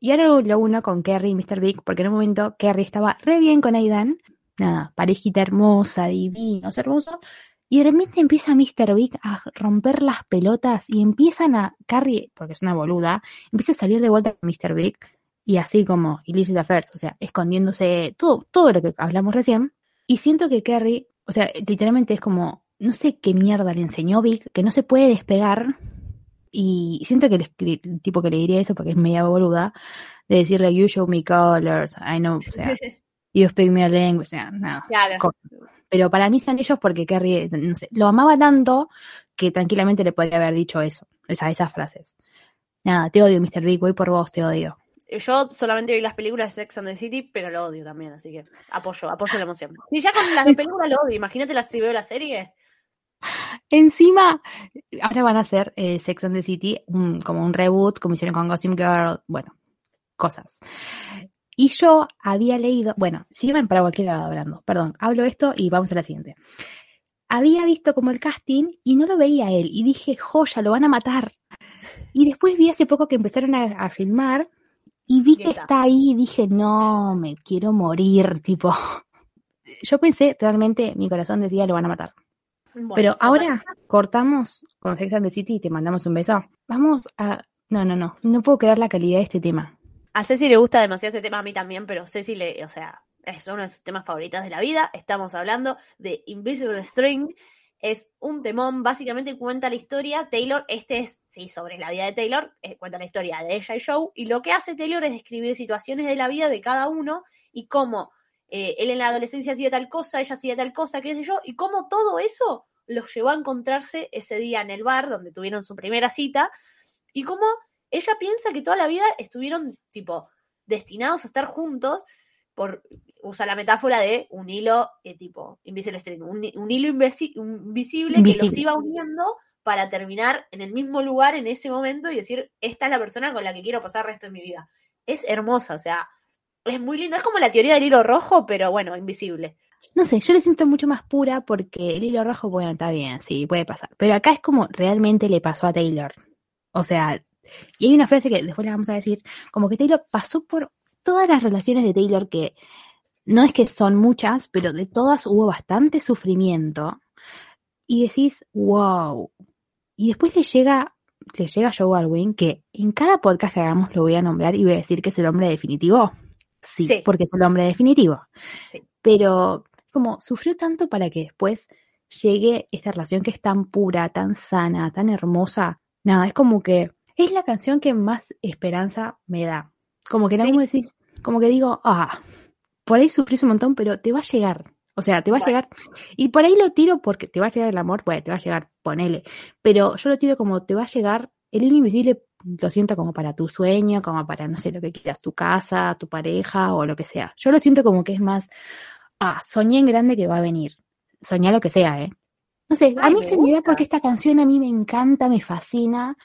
Y ahora lo- lo uno con Carrie y Mr. Big, porque en un momento Carrie estaba re bien con Aidan, nada, parejita hermosa, divinos, hermoso, y de repente empieza Mr. Big a romper las pelotas y empiezan a, Carrie, porque es una boluda, empieza a salir de vuelta con Mr. Big y así como illicit affairs, o sea, escondiéndose todo, todo lo que hablamos recién. Y siento que Carrie, o sea, literalmente es como, no sé qué mierda le enseñó Big, que no se puede despegar. Y siento que el, el tipo que le diría eso, porque es media boluda, de decirle, you show me colors, I know, o sea, you speak me a language, o sea, nada. Claro. Pero para mí son ellos porque Carrie, no sé, lo amaba tanto que tranquilamente le podría haber dicho eso, esa- esas frases. Nada, te odio, Mr. Big, voy por vos, te odio. Yo solamente vi las películas de Sex and the City, pero lo odio también, así que apoyo, apoyo la emoción. Si ya con las películas lo odio, imagínate las si veo la serie. Encima, ahora van a hacer eh, Sex and the City como un reboot, como hicieron con Gossip Girl, bueno, cosas. Y yo había leído, bueno, sigan para cualquier lado hablando, perdón, hablo esto y vamos a la siguiente. Había visto como el casting y no lo veía él y dije, joya, lo van a matar. Y después vi hace poco que empezaron a, a filmar y vi que está ahí y dije, no, me quiero morir, tipo. Yo pensé, realmente, mi corazón decía, lo van a matar. Bueno, Pero ahora cortamos con Sex and the City y te mandamos un beso. Vamos a. No, no, no. No puedo creer la calidad de este tema. A Ceci le gusta demasiado ese tema, a mí también, pero Ceci le, o sea, es uno de sus temas favoritos de la vida. Estamos hablando de Invisible String. Es un temón, básicamente cuenta la historia. Taylor, este es, sí, sobre la vida de Taylor, eh, cuenta la historia de ella y Joe. Y lo que hace Taylor es describir situaciones de la vida de cada uno y cómo eh, él en la adolescencia hacía tal cosa, ella hacía tal cosa, qué sé yo, y cómo todo eso los llevó a encontrarse ese día en el bar donde tuvieron su primera cita y cómo ella piensa que toda la vida estuvieron tipo destinados a estar juntos por usa la metáfora de un hilo eh, tipo invisible string, un, un hilo invisi- invisible, que Invisible. los iba uniendo para terminar en el mismo lugar en ese momento y decir, esta es la persona con la que quiero pasar el resto de mi vida. Es hermosa, o sea, es muy lindo, es como la teoría del hilo rojo, pero bueno, invisible. No sé, yo le siento mucho más pura porque el hilo rojo, bueno, está bien, sí, puede pasar. Pero acá es como realmente le pasó a Taylor. O sea, y hay una frase que después le vamos a decir, como que Taylor pasó por todas las relaciones de Taylor que no es que son muchas, pero de todas hubo bastante sufrimiento. Y decís, wow. Y después le llega, le llega Joe Alwyn, que en cada podcast que hagamos lo voy a nombrar y voy a decir que es el hombre definitivo. Sí, Sí. porque es el hombre definitivo. Sí. Pero como sufrió tanto para que después llegue esta relación que es tan pura, tan sana, tan hermosa. Nada, es como que es la canción que más esperanza me da. Como que en Sí. algún momento decís, como que digo, ah, por ahí sufrís un montón, pero te va a llegar. O sea, te va a llegar. Y por ahí lo tiro porque te va a llegar el amor, bueno, te va a llegar, ponele. Pero yo lo tiro como te va a llegar el invisible, lo siento como para tu sueño, como para, no sé, lo que quieras, tu casa, tu pareja o lo que sea. Yo lo siento como que es más, ah, soñé en grande que va a venir. Soñá lo que sea, ¿eh? No sé, a mí se me da porque esta canción a mí me encanta, me fascina.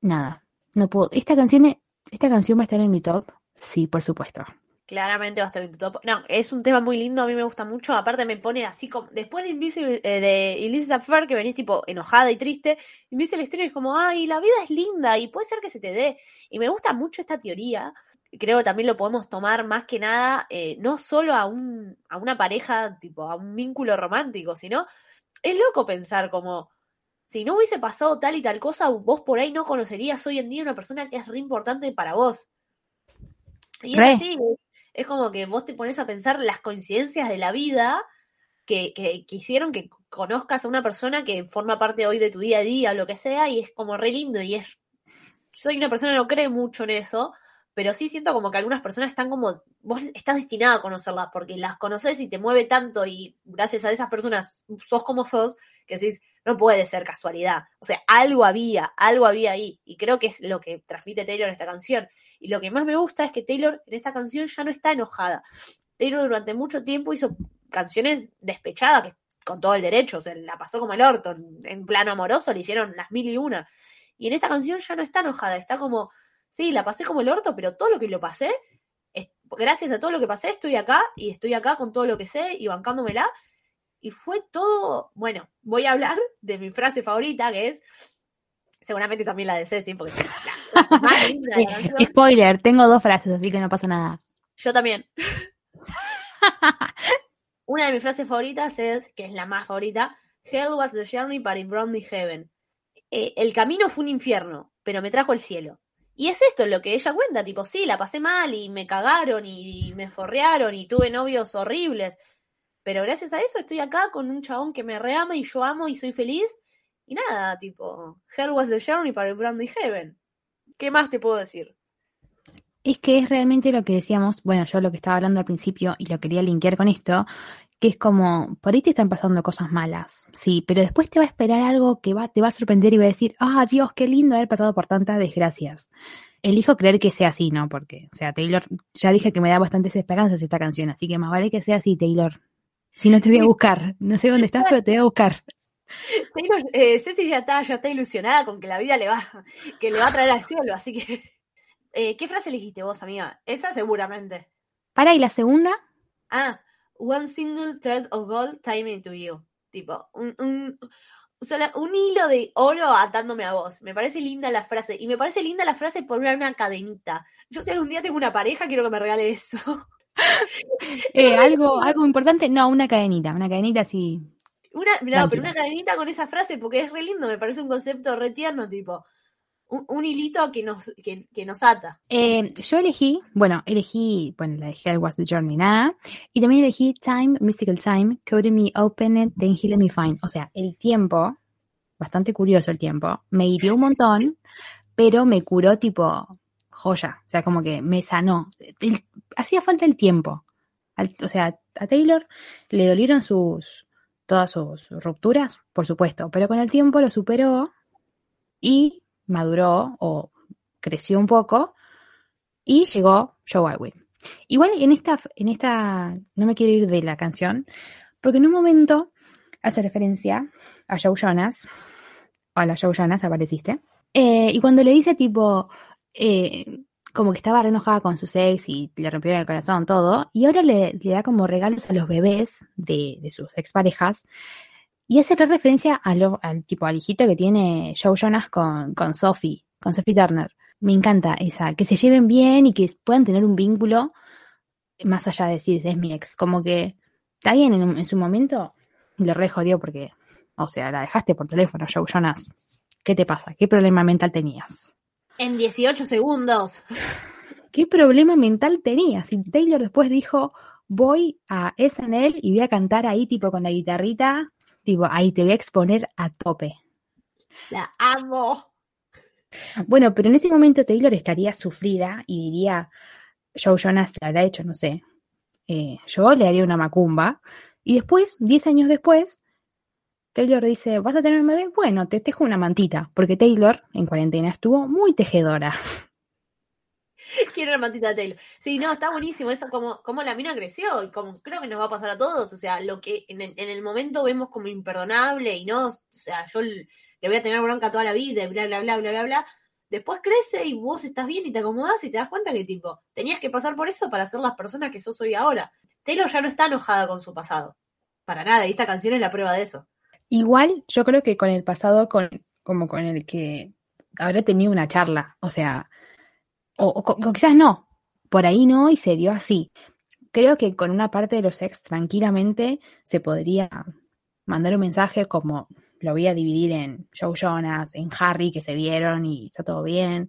Nada, No puedo. Esta canción, esta canción va a estar en mi top. Sí, por supuesto. Claramente va a estar en tu top. No, es un tema muy lindo, a mí me gusta mucho. Aparte me pone así como. Después de Invisible, eh, de Illicit Affair, que venís tipo enojada y triste, Invisible String es como, ay, la vida es linda y puede ser que se te dé. Y me gusta mucho esta teoría. Creo que también lo podemos tomar más que nada, eh, no solo a, un, a una pareja, tipo, a un vínculo romántico, sino. Es loco pensar como. Si no hubiese pasado tal y tal cosa, vos por ahí no conocerías hoy en día una persona que es re importante para vos. Y Re. es así, es como que vos te pones a pensar las coincidencias de la vida que, que, que hicieron que conozcas a una persona que forma parte hoy de tu día a día, lo que sea, y es como re lindo y es... Soy una persona que no cree mucho en eso, pero sí siento como que algunas personas están como... Vos estás destinada a conocerlas porque las conoces y te mueve tanto y gracias a esas personas sos como sos, que decís, no puede ser casualidad. O sea, algo había, algo había ahí. Y creo que es lo que transmite Taylor en esta canción. Y lo que más me gusta es que Taylor en esta canción ya no está enojada. Taylor durante mucho tiempo hizo canciones despechadas, que con todo el derecho, o sea, la pasó como el orto, en, en plano amoroso le hicieron las mil y una. Y en esta canción ya no está enojada, está como, sí, la pasé como el orto, pero todo lo que lo pasé, es- gracias a todo lo que pasé, estoy acá y estoy acá con todo lo que sé y bancándomela. Y fue todo, bueno, voy a hablar de mi frase favorita, que es, seguramente también la de Ceci, porque la de la canción. Spoiler, tengo dos frases, así que no pasa nada. Yo también. Una de mis frases favoritas es, que es la más favorita, Hell was the journey, but it brought me heaven. Eh, el camino fue un infierno, pero me trajo el cielo. Y es esto lo que ella cuenta, tipo, sí, la pasé mal y me cagaron y me forrearon y tuve novios horribles, pero gracias a eso estoy acá con un chabón que me reama y yo amo y soy feliz. Y nada, tipo, Hell was the journey, it brought me heaven. ¿Qué más te puedo decir? Es que es realmente lo que decíamos, bueno, yo lo que estaba hablando al principio y lo quería linkear con esto, que es como, por ahí te están pasando cosas malas, sí, pero después te va a esperar algo que va, te va a sorprender y va a decir, ah, Dios, qué lindo haber pasado por tantas desgracias. Elijo creer que sea así, ¿no? Porque, o sea, Taylor, ya dije que me da bastantes esperanzas esta canción, así que más vale que sea así, Taylor. Si no te voy a buscar, no sé dónde estás, pero te voy a buscar. Taylor, eh, Ceci ya está, ya está ilusionada con que la vida le va, que le va a traer al cielo, así que. Eh, ¿Qué frase elegiste vos, amiga? Esa seguramente. Para, y la segunda, Ah, one single thread of gold tied me to you. Tipo, un, un, sola- un hilo de oro atándome a vos. Me parece linda la frase. Y me parece linda la frase por una, una cadenita. Yo si algún día tengo una pareja, quiero que me regale eso. eh, algo, algo importante, no, una cadenita, una cadenita así. Una, no, pero una cadenita con esa frase, porque es re lindo, me parece un concepto re tierno, tipo, un, un hilito que nos, que, que nos ata. Eh, yo elegí, bueno, elegí, bueno, la de Hell Was the Journey, nada, y también elegí Time, Mystical Time, Coded Me Open It, Then He Let Me Find. O sea, el tiempo, bastante curioso el tiempo, me hirió un montón, pero me curó tipo joya, o sea, como que me sanó. Hacía falta el tiempo. O sea, a Taylor le dolieron sus, todas sus rupturas, por supuesto, pero con el tiempo lo superó y maduró o creció un poco y llegó Joe Alwyn. Igual en esta, en esta, no me quiero ir de la canción, porque en un momento hace referencia a Joe Jonas. Hola Joe Jonas, apareciste. Eh, y cuando le dice tipo, eh, como que estaba re enojada con su ex y le rompieron el corazón, todo, y ahora le, da como regalos a los bebés de, de sus exparejas, y hace re referencia al tipo al hijito que tiene Joe Jonas con, con Sophie, con Sophie Turner. Me encanta esa, que se lleven bien y que puedan tener un vínculo más allá de decir es mi ex. Como que está bien en su momento, le re jodió porque, o sea, la dejaste por teléfono, Joe Jonas. ¿Qué te pasa? ¿Qué problema mental tenías? En 18 segundos. ¿Qué problema mental tenías? Y Taylor después dijo, voy a SNL y voy a cantar ahí tipo con la guitarrita, tipo, ahí te voy a exponer a tope. La amo. Bueno, pero en ese momento Taylor estaría sufrida y diría, Joe Jonas le habrá hecho, no sé, eh, yo le haría una macumba. Y después, 10 años después, Taylor dice, ¿vas a tener un bebé? Bueno, te tejo una mantita, porque Taylor en cuarentena estuvo muy tejedora. Quiero una mantita de Taylor. Sí, no, está buenísimo eso, como, como la mina creció y como creo que nos va a pasar a todos. O sea, lo que en el, en el momento vemos como imperdonable y no, o sea, yo le voy a tener bronca toda la vida y bla, bla, bla, bla, bla, bla. después crece y vos estás bien y te acomodás y te das cuenta que tipo, tenías que pasar por eso para ser las personas que sos hoy ahora. Taylor ya no está enojada con su pasado. Para nada, y esta canción es la prueba de eso. Igual yo creo que con el pasado, con, como con el que habrá tenido una charla, o sea, o quizás no, por ahí no y se dio así. Creo que con una parte de los ex tranquilamente se podría mandar un mensaje como lo voy a dividir en Joe Jonas, en Harry que se vieron y está todo bien,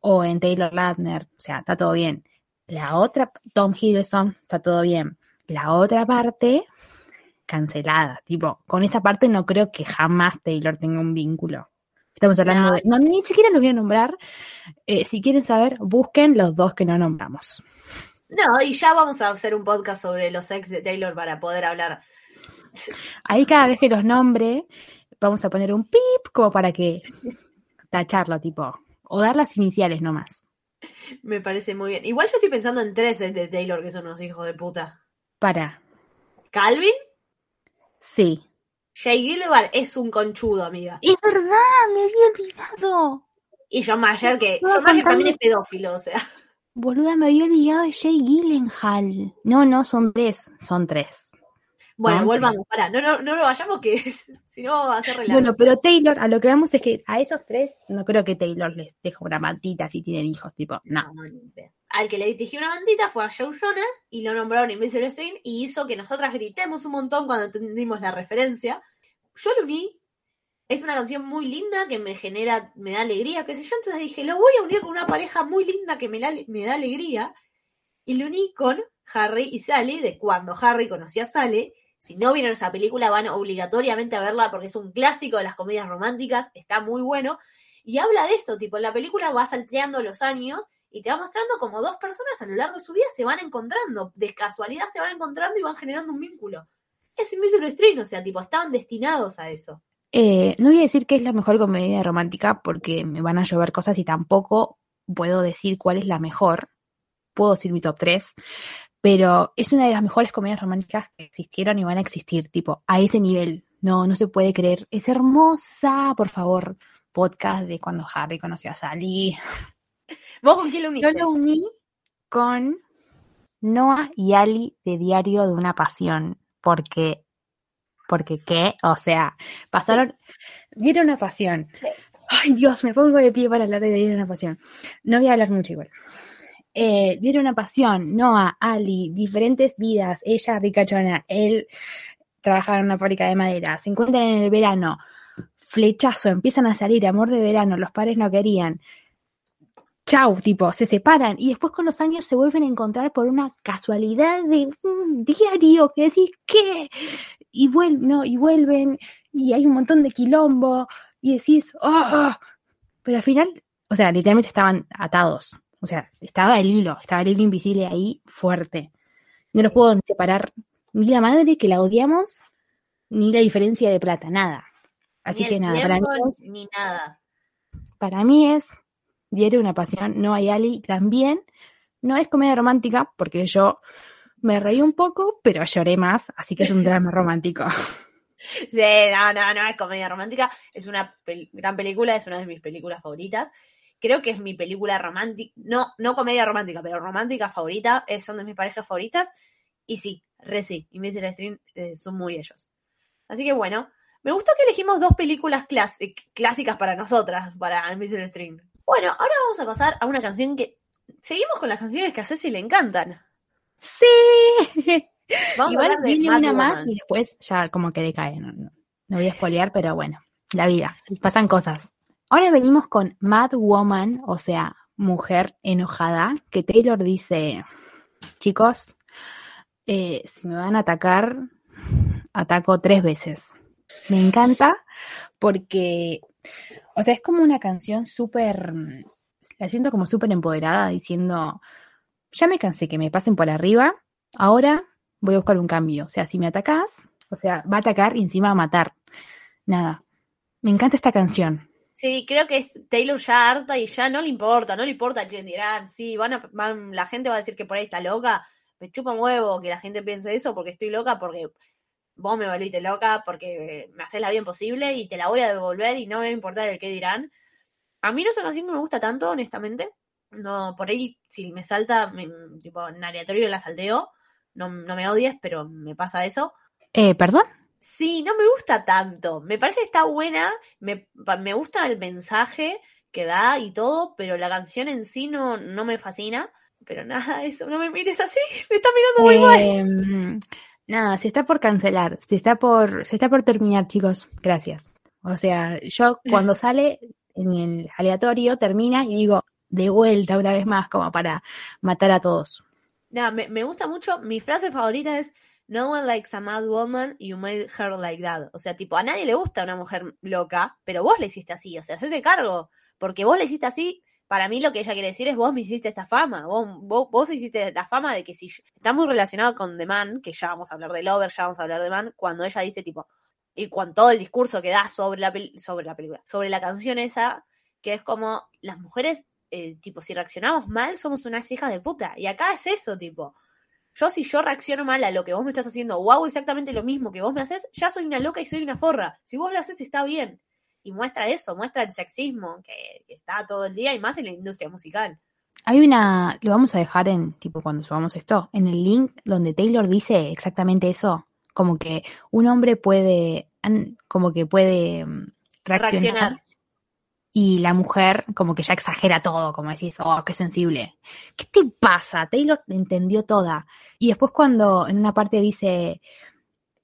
o en Taylor Lautner, o sea, está todo bien. La otra, Tom Hiddleston, está todo bien. La otra parte, cancelada. Tipo, con esa parte no creo que jamás Taylor tenga un vínculo. Estamos hablando No. de. No, ni siquiera los voy a nombrar. Eh, si quieren saber, busquen los dos que no nombramos. No, y ya vamos a hacer un podcast sobre los ex de Taylor para poder hablar. Ahí cada vez que los nombre, vamos a poner un pip como para que tacharlo, tipo. O dar las iniciales nomás. Me parece muy bien. Igual yo estoy pensando en tres de Taylor que son unos hijos de puta. Para. Calvin, Sí. Jay Gillivan es un conchudo, amiga. Es verdad, me había olvidado. Y John Mayer, que John Mayer también es pedófilo, o sea. Boluda, me había olvidado de Jay Gyllenhaal. No, no, son tres. Son tres. Bueno, Son volvamos, pará, no, no, no lo vayamos que si no va a ser relajo. Bueno, pero Taylor, a lo que vamos es que a esos tres, no creo que Taylor les deje una mantita si tienen hijos, tipo, no. No, idea. Al que le dirigió una mantita fue a Joe Jonas y lo nombraron Invisible String y hizo que nosotras gritemos un montón cuando entendimos la referencia. Yo lo uní, es una canción muy linda que me genera, me da alegría, qué sé yo, entonces dije, lo voy a unir con una pareja muy linda que me, la- me da alegría y lo uní con Harry y Sally de cuando Harry conocía a Sally. Si no vieron esa película van obligatoriamente a verla porque es un clásico de las comedias románticas, está muy bueno. Y habla de esto, tipo, en la película va salteando los años y te va mostrando como dos personas a lo largo de su vida se van encontrando, de casualidad se van encontrando y van generando un vínculo. Es Invisible String, o sea, tipo, estaban destinados a eso. Eh, no voy a decir que es la mejor comedia romántica porque me van a llover cosas y tampoco puedo decir cuál es la mejor. Puedo decir mi top 3, pero es una de las mejores comedias románticas que existieron y van a existir, tipo, a ese nivel. No, no se puede creer. Es hermosa, por favor. Podcast de cuando Harry conoció a Sally. ¿Vos con quién lo Yo uniste? lo uní con Noah y Ali de Diario de una Pasión, porque, porque qué, o sea, pasaron, dieron una pasión. Ay Dios, me pongo de pie para hablar de Diario de una Pasión. No voy a hablar mucho igual. Eh, una pasión, Noah, Ali, diferentes vidas, ella ricachona, él trabajaba en una fábrica de madera, se encuentran en el verano, flechazo, empiezan a salir, amor de verano, los padres no querían, chau, tipo, se separan y después con los años se vuelven a encontrar por una casualidad de un diario que decís, ¿qué? Y vuelven, no, y vuelven, y hay un montón de quilombo, y decís, ¡oh! Pero al final, o sea, literalmente estaban atados. O sea, estaba el hilo, estaba el hilo invisible ahí fuerte. No los puedo separar ni la madre que la odiamos, ni la diferencia de plata, nada. Así que nada, para mí es ni nada. para mí es Diario una pasión, no hay Ali también. No es comedia romántica, porque yo me reí un poco, pero lloré más, así que es un drama romántico. Sí, no, no, no es comedia romántica. Es una pel- gran película, es una de mis películas favoritas. Creo que es mi película romántica, no, no comedia romántica, pero romántica favorita. Es, son de mis parejas favoritas. Y sí, re sí, Invisible String eh, son muy ellos. Así que bueno, me gustó que elegimos dos películas eh, clásicas para nosotras, para Invisible String. Bueno, ahora vamos a pasar a una canción que. Seguimos con las canciones que a Ceci le encantan. ¡Sí! Vamos a Igual de viene Mad una más y después ya como que decae. No, no, no voy a spoilear, pero bueno, la vida, pasan cosas. Ahora venimos con Mad Woman, o sea, mujer enojada, que Taylor dice, chicos, eh, si me van a atacar, ataco tres veces. Me encanta porque, o sea, es como una canción súper, la siento como súper empoderada diciendo, ya me cansé que me pasen por arriba, ahora voy a buscar un cambio. O sea, si me atacás, o sea, va a atacar y encima va a matar. Nada. Me encanta esta canción. Sí, creo que es Taylor ya harta y ya no le importa, no le importa quién dirán, sí, van a, van, la gente va a decir que por ahí está loca, me chupa un huevo que la gente piense eso porque estoy loca, porque vos me volviste loca, porque me haces la bien posible y te la voy a devolver y no me va a importar el qué dirán. A mí no es una canción que me gusta tanto, honestamente. No, por ahí, si me salta, tipo, en aleatorio la salteo. No, no me odies, pero me pasa eso. Eh, ¿Perdón? Sí, no me gusta tanto. Me parece que está buena, me, me gusta el mensaje que da y todo, pero la canción en sí no, no me fascina. Pero nada, eso, no me mires así, me está mirando muy mal. Eh, nada, si está por cancelar, si está por, si está por terminar, chicos, gracias. O sea, yo cuando sale en el aleatorio, termina y digo, de vuelta una vez más, como para matar a todos. Nada, me, me gusta mucho. Mi frase favorita es No one likes a mad woman, you made her like that. O sea, tipo, a nadie le gusta una mujer loca, pero vos le hiciste así, o sea, hacete cargo. Porque vos le hiciste así, para mí lo que ella quiere decir es vos me hiciste esta fama, vos, vos, vos hiciste la fama de que si está muy relacionado con The Man, que ya vamos a hablar de Lover, ya vamos a hablar de Man, cuando ella dice tipo, y con todo el discurso que da sobre la, sobre la película, sobre la canción esa, que es como las mujeres, eh, tipo, si reaccionamos mal, somos unas hijas de puta. Y acá es eso, tipo. Yo si yo reacciono mal a lo que vos me estás haciendo o hago exactamente lo mismo que vos me haces, ya soy una loca y soy una forra. Si vos lo haces está bien. Y muestra eso, muestra el sexismo que, que está todo el día y más en la industria musical. Hay una, lo vamos a dejar en, tipo, cuando subamos esto, en el link donde Taylor dice exactamente eso, como que un hombre puede, como que puede mm, reaccionar, Reaccionar. Y la mujer como que ya exagera todo, como decís, oh, qué sensible. ¿Qué te pasa? Taylor entendió toda. Y después cuando en una parte dice,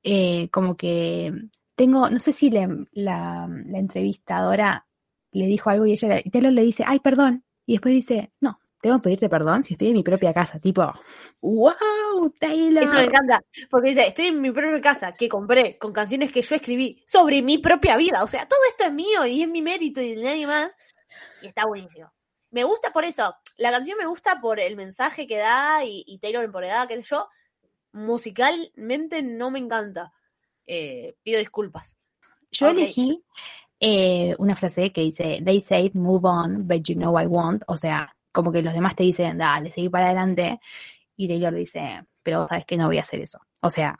eh, como que tengo, no sé si le- la, la entrevistadora le dijo algo y ella, y Taylor le dice, ay, perdón. Y después dice, no, tengo que pedirte perdón si estoy en mi propia casa. Tipo, wow, Taylor. Eso me encanta, porque dice, estoy en mi propia casa que compré con canciones que yo escribí sobre mi propia vida. O sea, todo esto es mío y es mi mérito y de nadie más. Y está buenísimo. Me gusta por eso. La canción me gusta por el mensaje que da y, y Taylor empoderada, qué sé yo. Musicalmente no me encanta. Eh, pido disculpas. Yo elegí eh, una frase que dice, they say move on, but you know I won't. O sea, como que los demás te dicen, dale, seguí para adelante. Y Taylor dice, pero sabes que no voy a hacer eso. O sea,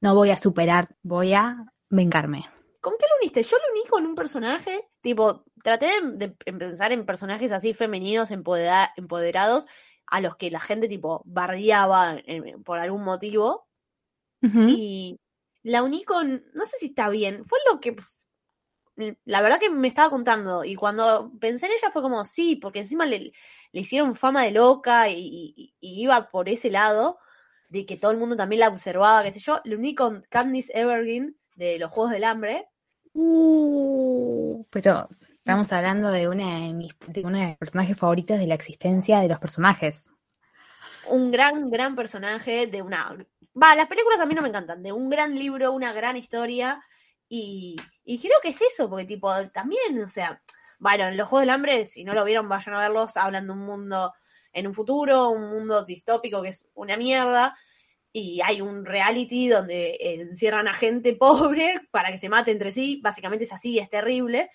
no voy a superar, voy a vengarme. ¿Con qué lo uniste? Yo lo uní con un personaje, tipo, traté de, de pensar en personajes así femeninos, empodera- empoderados, a los que la gente, tipo, bardeaba eh, por algún motivo. Y la uní con, no sé si está bien, fue lo que, la verdad que me estaba contando. Y cuando pensé en ella fue como, sí, porque encima le, le hicieron fama de loca y, y- y iba por ese lado, de que todo el mundo también la observaba, qué sé yo. La uní con Candice Evergreen de los Juegos del Hambre. Uh, pero estamos hablando de una de mis de uno de mis personajes favoritos de la existencia de los personajes. un gran, gran personaje de una... Va, las películas a mí no me encantan, de un gran libro, una gran historia, y, y creo que es eso, porque tipo, también, o sea, bueno, en los Juegos del Hambre, si no lo vieron, vayan a verlos, hablan de un mundo en un futuro, un mundo distópico que es una mierda, y hay un reality donde encierran a gente pobre para que se mate entre sí, básicamente es así, es terrible,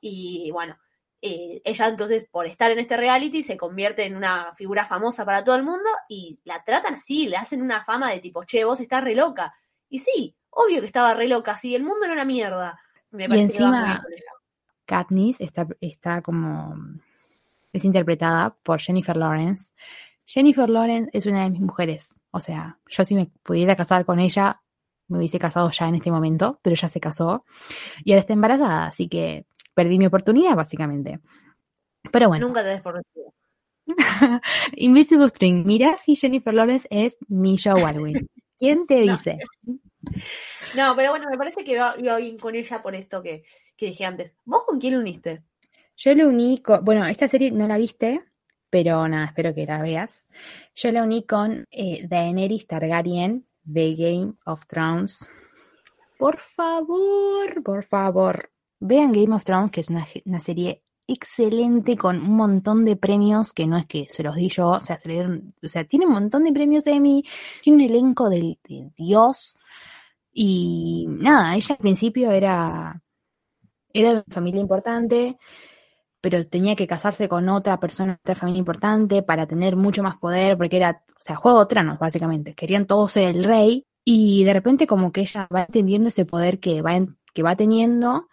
y bueno, eh, ella entonces por estar en este reality se convierte en una figura famosa para todo el mundo y la tratan así, le hacen una fama de tipo, che, vos estás re loca. Y sí, obvio que estaba re loca, sí, el mundo era una mierda. Me Y que encima-. Katniss está, está como es interpretada por Jennifer Lawrence. Jennifer Lawrence es una de mis mujeres. O sea, yo si me pudiera casar con ella, me hubiese casado ya en este momento, pero ella se casó y ahora está embarazada, así que perdí mi oportunidad, básicamente. Pero bueno, Nunca te des por vencido. Invisible String, mira si Jennifer Lawrence es Misha Baldwin. ¿Quién te No. dice? No, pero bueno, me parece que iba, iba bien con ella por esto que, que dije antes. ¿Vos con quién lo uniste? Yo la uní con, bueno, esta serie no la viste, pero nada, espero que la veas. Yo la uní con eh, Daenerys Targaryen de Game of Thrones. Por favor, por favor, vean Game of Thrones, que es una, una serie excelente con un montón de premios que no es que se los di yo, o sea, se le dieron, o sea, tiene un montón de premios Emmy, tiene un elenco del, de Dios y nada, ella al principio era era de familia importante, pero tenía que casarse con otra persona de otra familia importante para tener mucho más poder, porque era, o sea, juego de básicamente. Querían todos ser el rey, y de repente como que ella va entendiendo ese poder que va, en- que va teniendo,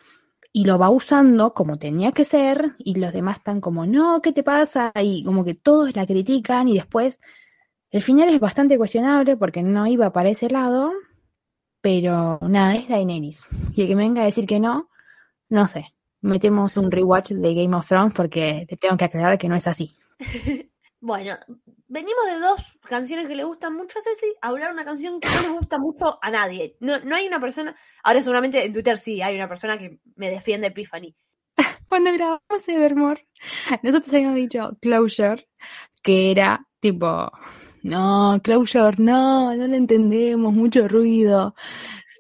y lo va usando como tenía que ser y los demás están como, no, ¿qué te pasa? Y como que todos la critican y después el final es bastante cuestionable porque no iba para ese lado, pero nada, es Daenerys. Y el que me venga a decir que no, no sé. Metemos un rewatch de Game of Thrones porque te tengo que aclarar que no es así. Bueno, venimos de dos canciones que le gustan mucho a Ceci a hablar una canción que no le gusta mucho a nadie. No, no hay una persona, ahora seguramente en Twitter sí, hay una persona que me defiende Epiphany. Cuando grabamos Evermore, nosotros habíamos dicho Closure, que era tipo, no, Closure, no, no lo entendemos, mucho ruido.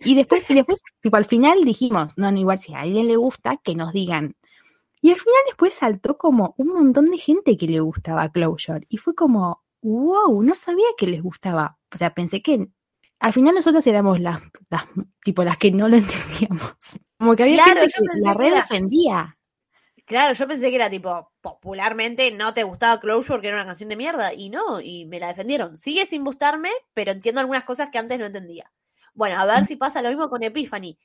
Y después, y después, tipo, al final dijimos, no, no, igual si a alguien le gusta, que nos digan. Y al final después saltó como un montón de gente que le gustaba Closure. Y fue como, wow, no sabía que les gustaba. O sea, pensé que al final nosotros éramos las, las tipo las que no lo entendíamos. Como que había Claro, gente que la red defendía. Claro, yo pensé que era tipo, popularmente no te gustaba Closure, que era una canción de mierda, y no, y me la defendieron. Sigue sin gustarme, pero entiendo algunas cosas que antes no entendía. Bueno, a ver si pasa lo mismo con Epiphany.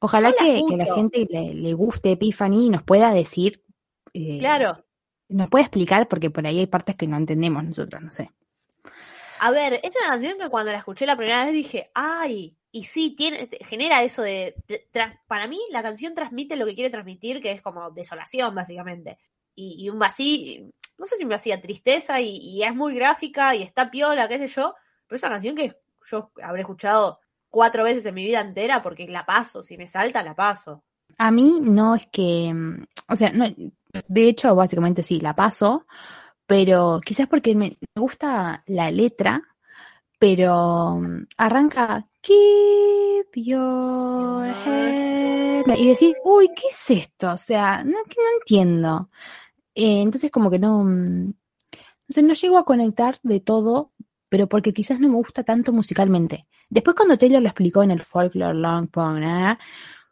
Ojalá que, que la gente le, le guste Epiphany y nos pueda decir, eh, Claro. nos puede explicar, porque por ahí hay partes que no entendemos nosotros, no sé. A ver, es una canción que cuando la escuché la primera vez dije, ay, y sí, tiene, te- genera eso de, para mí la canción transmite lo que quiere transmitir, que es como desolación, básicamente. Y, un vacío, no sé si un vacía tristeza, y, es muy gráfica, y está piola, qué sé yo, pero es una canción que yo habré escuchado cuatro veces en mi vida entera, porque la paso, si me salta, la paso. A mí no es que, mm, o sea, no, de hecho, básicamente sí, la paso, pero quizás porque me me gusta la letra, pero mm, arranca Keep your head y decís, uy, ¿qué es esto? O sea, no, que no entiendo. Eh, entonces como que no, mm, no sé, no llego a conectar de todo, pero porque quizás no me gusta tanto musicalmente. Después cuando Taylor lo explicó en el Folklore Long Pong, ¿eh?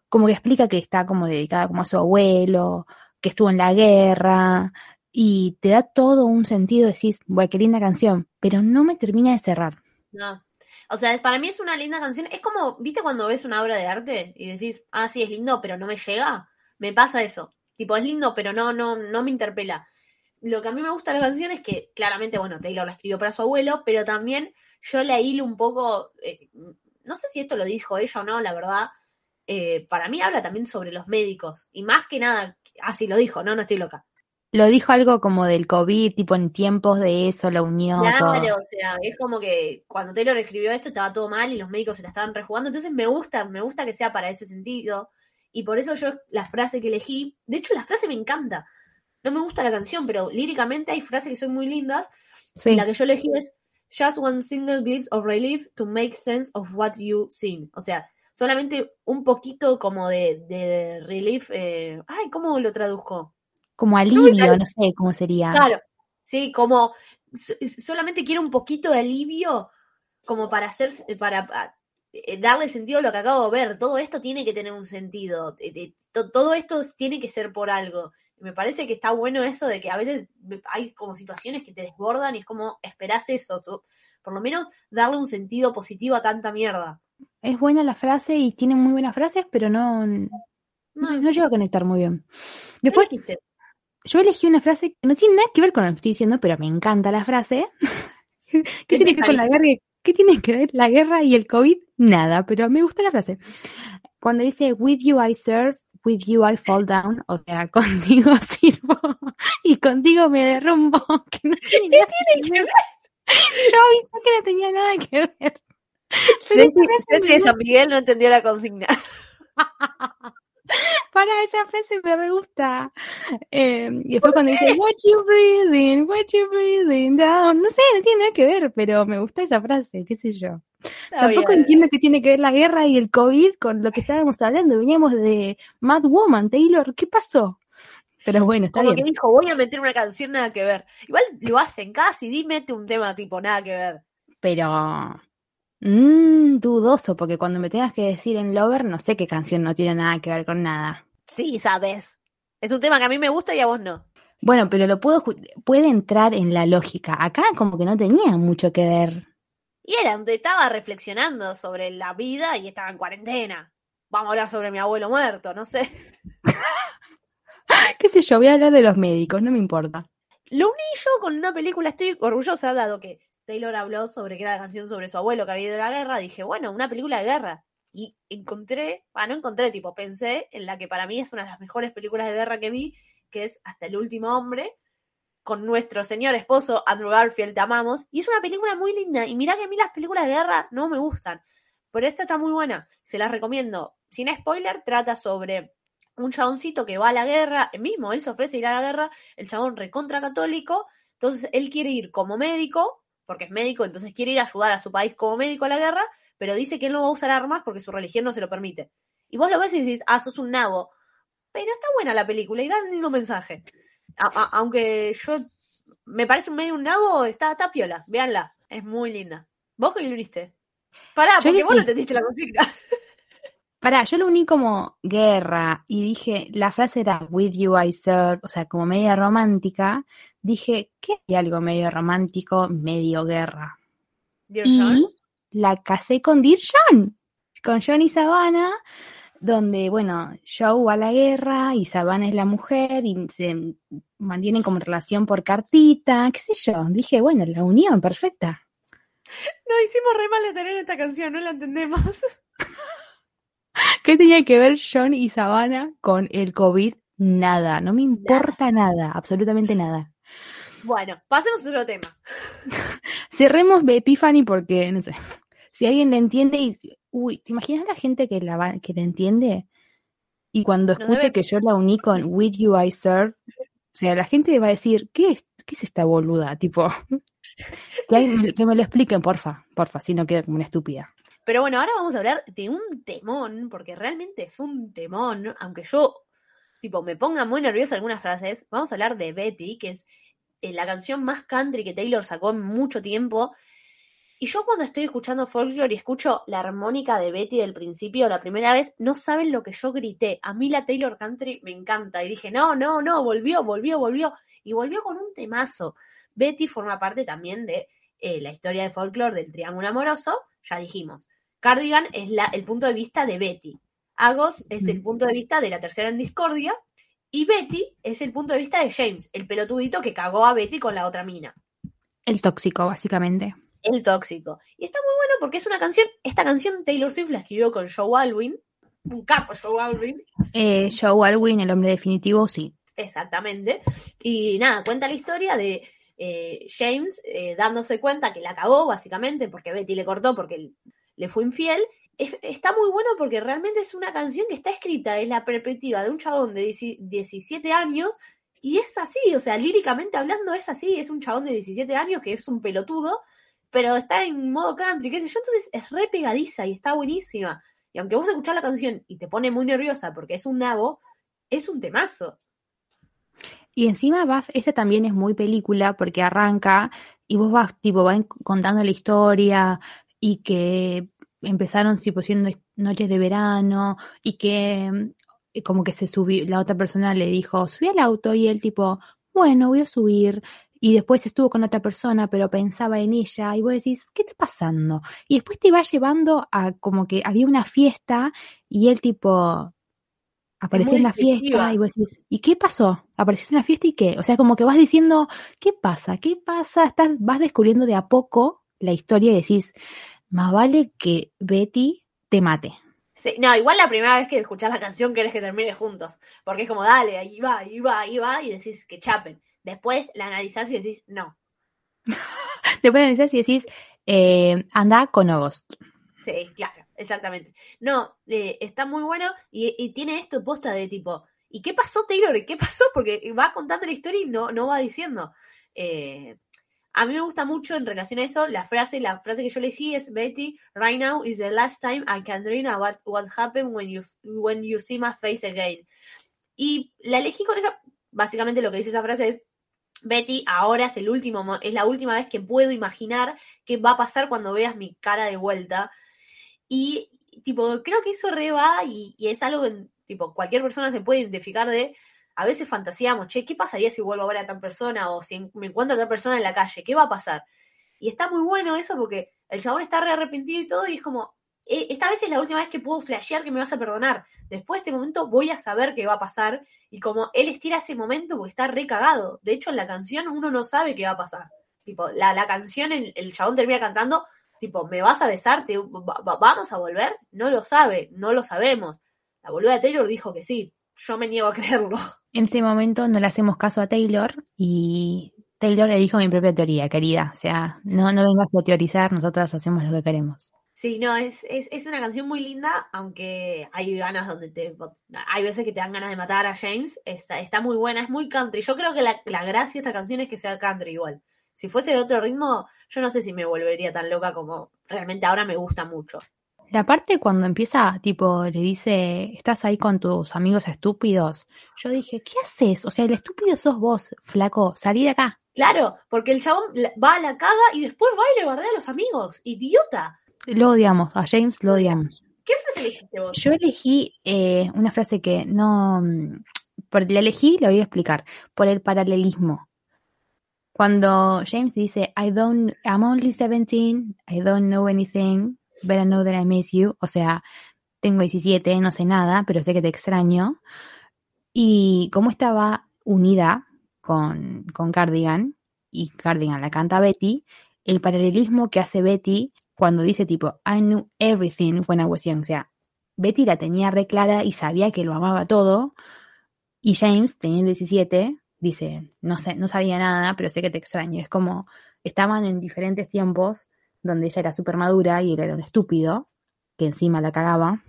como que explica que está como dedicada como a su abuelo, que estuvo en la guerra, y te da todo un sentido, decís, bueno, qué linda canción, pero no me termina de cerrar. No. O sea, para mí es una linda canción. Es como, ¿viste cuando ves una obra de arte y decís, ah, sí, es lindo, pero no me llega? Me pasa eso. Tipo, es lindo, pero no, no, no me interpela. Lo que a mí me gusta de la canción es que, claramente, bueno, Taylor la escribió para su abuelo, pero también yo la hilo un poco, eh, no sé si esto lo dijo ella o no, la verdad. eh, para mí habla también sobre los médicos. Y más que nada, así lo dijo, no, no estoy loca. Lo dijo algo como del COVID, tipo en tiempos de eso, la unión, todo. Claro, o sea, es como que cuando Taylor escribió esto estaba todo mal y los médicos se la estaban rejugando, entonces me gusta, me gusta que sea para ese sentido. Y por eso yo la frase que elegí, de hecho la frase me encanta, no me gusta la canción, pero líricamente hay frases que son muy lindas. Y la que yo elegí es Just one single glimpse of relief to make sense of what you seen, o sea, solamente un poquito como de, de relief, eh, ay, ¿cómo lo traduzco? Como alivio, no sé cómo sería. Claro, sí, como so- solamente quiero un poquito de alivio como para hacer, para pa- eh, darle sentido a lo que acabo de ver. Todo esto tiene que tener un sentido. eh, eh, to- Todo esto tiene que ser por algo. Me parece que está bueno eso de que a veces hay como situaciones que te desbordan y es como esperás eso. so- Por lo menos darle un sentido positivo a tanta mierda. Es buena la frase y tiene muy buenas frases, pero no, no, No, sé, no llego a conectar muy bien. ¿qué Después? Yo elegí una frase que no tiene nada que ver con lo que estoy diciendo, pero me encanta la frase. ¿Qué ¿Qué tiene que ver con la guerra? y- ¿Qué tiene que ver la guerra y el COVID? Nada, pero me gusta la frase. Cuando dice, with you I serve, with you I fall down, o sea, contigo sirvo y contigo me derrumbo. Que no tiene nada que ver? Yo avisé que no tenía nada que ver. Pero de San Miguel no entendió la consigna. Para esa frase me gusta. Eh, y después cuando dice, what you breathing, what you breathing down. No sé, no tiene nada que ver, pero me gusta esa frase, qué sé yo. Tampoco entiendo qué tiene que ver la guerra y el COVID con lo que estábamos hablando. Veníamos de Mad Woman, Taylor, ¿qué pasó? Pero bueno, está Como bien. que dijo, voy a meter una canción nada que ver. Igual lo hacen casi, di mete un tema tipo nada que ver. Pero mm, dudoso, porque cuando me tengas que decir en Lover, no sé qué canción no tiene nada que ver con nada. Sí, sabes. Es un tema que a mí me gusta y a vos no. Bueno, pero lo puedo puede entrar en la lógica. Acá como que no tenía mucho que ver. Y era donde estaba reflexionando sobre la vida y estaba en cuarentena. vamos a hablar sobre mi abuelo muerto, no sé. ¿Qué sé yo? Voy a hablar de los médicos, no me importa. Lo uní yo con una película, estoy orgullosa, dado que Taylor habló sobre que era la canción sobre su abuelo que había ido a la guerra, dije, bueno, una película de guerra. Y encontré, ah, no encontré, tipo, pensé en la que para mí es una de las mejores películas de guerra que vi, que es Hasta el último hombre, con nuestro señor esposo Andrew Garfield, te amamos. Y es una película muy linda. Y mirá que a mí las películas de guerra no me gustan. Pero esta está muy buena. Se las recomiendo. Sin spoiler, trata sobre un chaboncito que va a la guerra. El mismo, él se ofrece ir a la guerra. El chabón recontra católico. Entonces él quiere ir como médico, porque es médico, entonces quiere ir a ayudar a su país como médico a la guerra, pero dice que él no va a usar armas porque su religión no se lo permite. Y vos lo ves y decís, ah, sos un nabo. Pero está buena la película y da un lindo mensaje. A- a- aunque yo me parece medio un nabo, está, está piola. Véanla, es muy linda. ¿Vos qué le viste? Pará, Yo porque vos no entendiste la consigna. Pará, yo lo uní como guerra y dije, la frase era with you I serve, o sea, como media romántica. Dije, ¿qué hay algo medio romántico, medio guerra? Dear Y John. la casé con Dear John, con John y Savannah, donde, bueno, Joe va a la guerra y Savannah es la mujer y se mantienen como relación por cartita, qué sé yo. Dije, bueno, la unión, perfecta. No, hicimos re mal de tener esta canción, no la entendemos. ¿Qué tenía que ver John y Savannah con el COVID? Nada, no me importa nada, absolutamente nada. Bueno, pasemos a otro tema. Cerremos de Epiphany porque, no sé, si alguien le entiende y, uy, ¿te imaginas la gente que la, va- que la entiende? Y cuando escuche debe- que yo la uní con With You I Serve, o sea, la gente va a decir, ¿qué es, qué es esta boluda? Tipo, que, que me lo expliquen, porfa, porfa, si no queda como una estúpida. Pero bueno, ahora vamos a hablar de un temón, porque realmente es un temón, aunque yo, tipo, me ponga muy nerviosa algunas frases. Vamos a hablar de Betty, que es eh, la canción más country que Taylor sacó en mucho tiempo. Y yo cuando estoy escuchando folklore y escucho la armónica de Betty del principio, la primera vez, no saben lo que yo grité. A mí la Taylor Country me encanta. Y dije, no, no, no, volvió, volvió, volvió. Y volvió con un temazo. Betty forma parte también de eh, la historia de folklore del Triángulo Amoroso, ya dijimos. Cardigan es la, el punto de vista de Betty. Agos es el punto de vista de la tercera en discordia. Y Betty es el punto de vista de James, el pelotudito que cagó a Betty con la otra mina. El tóxico, básicamente. El tóxico. Y está muy bueno porque es una canción. Esta canción Taylor Swift la escribió con Joe Alwyn. Un capo Joe Alwyn. Eh, Joe Alwyn, el hombre definitivo, sí. Exactamente. Y nada, cuenta la historia de eh, James eh, dándose cuenta que la cagó, básicamente, porque Betty le cortó porque le fue infiel. Es- está muy bueno porque realmente es una canción que está escrita desde la perspectiva de un chabón de 10 17 años. Y es así, o sea, líricamente hablando es así, es un chabón de 17 años que es un pelotudo, pero está en modo country, qué sé yo, entonces es re pegadiza y está buenísima. Y aunque vos escuchás la canción y te pone muy nerviosa porque es un nabo, es un temazo. Y encima vas, esta también es muy película porque arranca y vos vas, tipo, van contando la historia y que empezaron, tipo, siendo noches de verano y que mm, como que se subió, la otra persona le dijo, subí al auto y él tipo, bueno, voy a subir. Y después estuvo con otra persona, pero pensaba en ella y vos decís, ¿qué está pasando? Y después te va llevando a como que había una fiesta y él tipo apareció en la fiesta y vos decís, ¿y qué pasó? ¿Apareció en la fiesta y qué? O sea, como que vas diciendo, ¿qué pasa? ¿Qué pasa? Estás, vas descubriendo de a poco la historia y decís, más vale que Betty te mate. Sí, no, igual la primera vez que escuchás la canción querés que termine juntos. Porque es como, dale, ahí va, ahí va, ahí va, y decís que chapen. Después la analizás y decís, no. Después analizás y decís, eh, anda con August. Sí, claro, exactamente. No, eh, está muy bueno y, y tiene esto posta de tipo, ¿y qué pasó Taylor? ¿Y qué pasó? Porque va contando la historia y no, no va diciendo. Eh, a mí me gusta mucho en relación a eso, la frase, la frase que yo elegí es Betty, right now is the last time I can dream about what happened when you, when you see my face again. Y la elegí con esa, básicamente lo que dice esa frase es, Betty, ahora es el último, mo- es la última vez que puedo imaginar qué va a pasar cuando veas mi cara de vuelta. Y, tipo, creo que eso re va y, y es algo que, tipo, cualquier persona se puede identificar de, a veces fantaseamos, che, ¿qué pasaría si vuelvo a ver a tal persona? O si me encuentro a tal persona en la calle, ¿qué va a pasar? Y está muy bueno eso porque el chabón está re arrepentido y todo y es como, eh, esta vez es la última vez que puedo flashear que me vas a perdonar. Después de este momento voy a saber qué va a pasar. Y como él estira ese momento porque está recagado. De hecho, en la canción uno no sabe qué va a pasar. Tipo, la, la canción, el, chabón termina cantando, tipo, ¿me vas a besar? ¿Te- va- va- ¿Vamos a volver? No lo sabe, no lo sabemos. La boluda de Taylor dijo que sí. Yo me niego a creerlo. En ese momento no le hacemos caso a Taylor y Taylor elijo mi propia teoría, querida. O sea, no, no vengas a teorizar, nosotras hacemos lo que queremos. Sí, no, es, es, es una canción muy linda, aunque hay ganas donde te. Hay veces que te dan ganas de matar a James. Está, está muy buena, es muy country. Yo creo que la, la gracia de esta canción es que sea country igual. Si fuese de otro ritmo, yo no sé si me volvería tan loca como realmente ahora me gusta mucho. La parte cuando empieza, tipo, le dice, estás ahí con tus amigos estúpidos. Yo dije, ¿qué haces? O sea, el estúpido sos vos, flaco, salí de acá. Claro, porque el chabón va a la caga y después va y le bardea a los amigos. ¡Idiota! Lo odiamos, a James lo odiamos. ¿Qué frase elegiste vos? Yo elegí eh, una frase que no... mm, Por, la elegí, la voy a explicar, por el paralelismo. Cuando James dice, I don't, I'm only 17, I don't know anything, but I know that I miss you. O sea, tengo 17, no sé nada, pero sé que te extraño. Y cómo estaba unida con, con Cardigan, y Cardigan la canta Betty, el paralelismo que hace Betty cuando dice tipo, I knew everything when I was young. O sea, Betty la tenía re clara y sabía que lo amaba todo. Y James, teniendo 17, dice, no sé, no sabía nada, pero sé que te extraño. Es como, estaban en diferentes tiempos donde ella era súper madura y él era un estúpido, que encima la cagaba.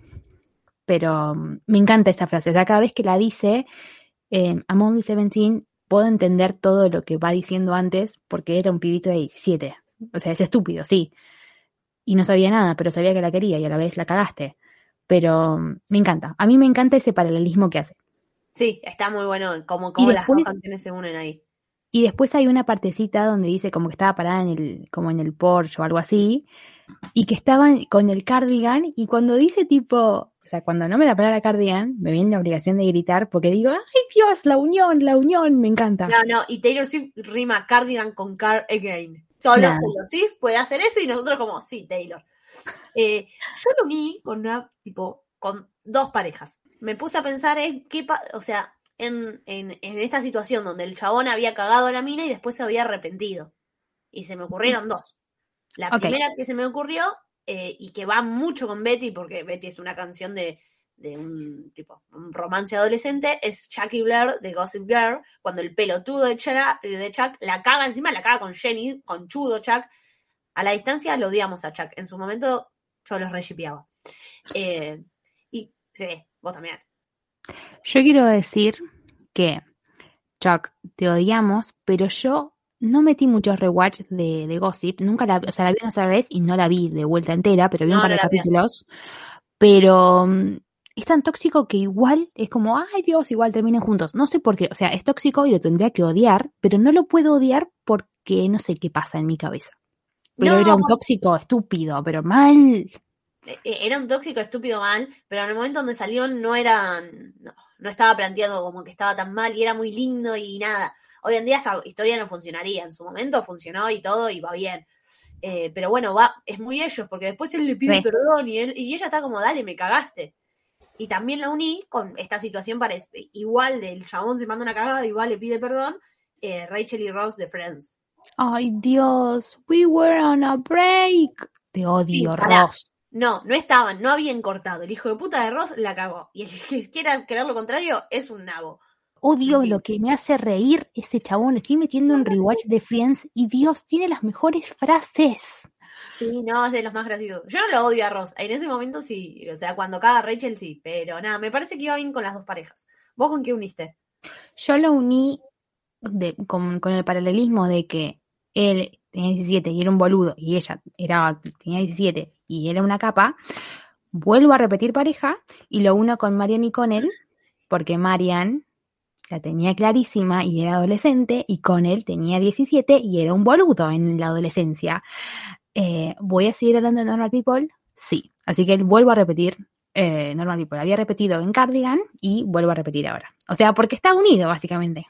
Pero mm, me encanta esta frase. O sea, cada vez que la dice, eh, I'm only 17, puedo entender todo lo que va diciendo antes porque era un pibito de 17. O sea, es estúpido, sí. Y no sabía nada, pero sabía que la quería y a la vez la cagaste. Pero mm, me encanta. A mí me encanta ese paralelismo que hace. Sí, está muy bueno como, como las dos canciones se unen ahí. Y después hay una partecita donde dice como que estaba parada en el, como en el Porsche o algo así, y que estaban con el cardigan, y cuando dice tipo, o sea, cuando no me la palabra cardigan, me viene la obligación de gritar porque digo, ay Dios, la unión, la unión, me encanta. No, no, y Taylor Swift rima cardigan con car again. Solo Claro. Taylor Swift puede hacer eso y nosotros como, sí, Taylor. Eh, yo lo uní con una, tipo, con dos parejas. Me puse a pensar en qué, pa- o sea, en, en, en esta situación donde el chabón había cagado a la mina y después se había arrepentido. Y se me ocurrieron dos. La primera que se me ocurrió, eh, y que va mucho con Betty, porque Betty es una canción de, de un tipo, un romance adolescente, es Jackie Blair de Gossip Girl, cuando el pelotudo de Chuck, de Chuck la caga encima, la caga con Jenny, con Chudo Chuck. A la distancia lo odiamos a Chuck. En su momento yo los reshipeaba. Eh, y sí, vos también. Yo quiero decir que, Chuck, te odiamos, pero yo no metí muchos rewatch de, de Gossip, nunca la, o sea, la vi una sola vez y no la vi de vuelta entera, pero vi un par de vi. capítulos. Pero mm, es tan tóxico que igual es como, ay Dios, igual terminen juntos. No sé por qué, o sea, es tóxico y lo tendría que odiar, pero no lo puedo odiar porque no sé qué pasa en mi cabeza. Pero No. era un tóxico estúpido, pero mal. Eh, Era un tóxico estúpido mal, pero en el momento donde salió no era, no, no estaba planteado como que estaba tan mal y era muy lindo y nada. Hoy en día esa historia no funcionaría, en su momento funcionó y todo y va bien. Eh, pero bueno, va, es muy ellos, porque después él le pide Sí. perdón y, él, y ella está como, dale, me cagaste. Y también la uní con esta situación para igual del chabón se manda una cagada, igual le pide perdón, eh, Rachel y Ross de Friends. Ay Dios, we were on a break. Te odio, Sí. Ross. No, no estaban, no habían cortado. El hijo de puta de Ross la cagó. Y el que quiera creer lo contrario es un nabo. Odio Sí. lo que me hace reír ese chabón. Estoy metiendo un rewatch de Friends y Dios tiene las mejores frases. Sí, no, es de los más graciosos. Yo no lo odio a Ross. En ese momento sí. O sea, cuando caga Rachel sí. Pero nada, me parece que iba bien con las dos parejas. ¿Vos con qué uniste? Yo lo uní de- con, con el paralelismo de que él tenía 17 y era un boludo y ella era, tenía 17 y era una capa. Vuelvo a repetir pareja y lo uno con Marian y con él porque Marian la tenía clarísima y era adolescente y con él tenía 17 y era un boludo en la adolescencia. Eh, ¿Voy a seguir hablando de Normal People? Sí. Así que vuelvo a repetir eh, Normal People. Había repetido en Cardigan y vuelvo a repetir ahora. O sea, porque está unido, básicamente.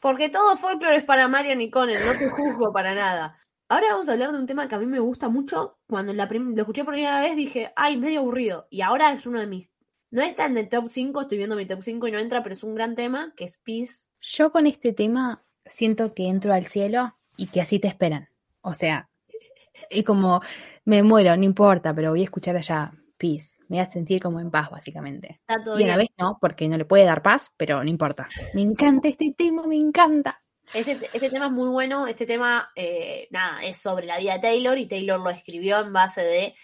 Porque todo folklore es para Marian y Connell. No te juzgo para nada. Ahora vamos a hablar de un tema que a mí me gusta mucho. Cuando la lo escuché por primera vez dije, ay, medio aburrido. Y ahora es uno de mis... No está en el top 5, estoy viendo mi top 5 y no entra, pero es un gran tema, que es Peace. Yo con este tema siento que entro al cielo y que así te esperan. O sea, es como me muero, no importa, pero voy a escuchar allá peace. Me voy a sentir como en paz, básicamente. Está todo Y a la vez no, porque no le puede dar paz, pero no importa. Me encanta este tema, me encanta. Este, este tema es muy bueno. Este tema, eh, nada, es sobre la vida de Taylor y Taylor lo escribió en base de.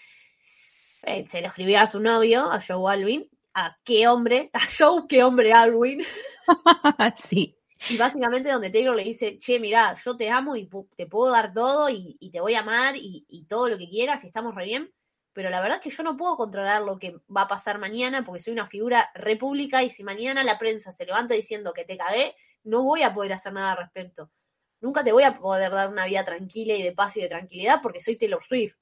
eh, se lo escribió a su novio, a Joe Alwyn. A qué hombre, a Joe, qué hombre Alwyn. sí. Y básicamente donde Taylor le dice, che, mirá, yo te amo y te puedo dar todo y, y te voy a amar y, y todo lo que quieras y estamos re bien, pero la verdad es que yo no puedo controlar lo que va a pasar mañana porque soy una figura república y si mañana la prensa se levanta diciendo que te cagué, no voy a poder hacer nada al respecto. Nunca te voy a poder dar una vida tranquila y de paz y de tranquilidad porque soy Taylor Swift.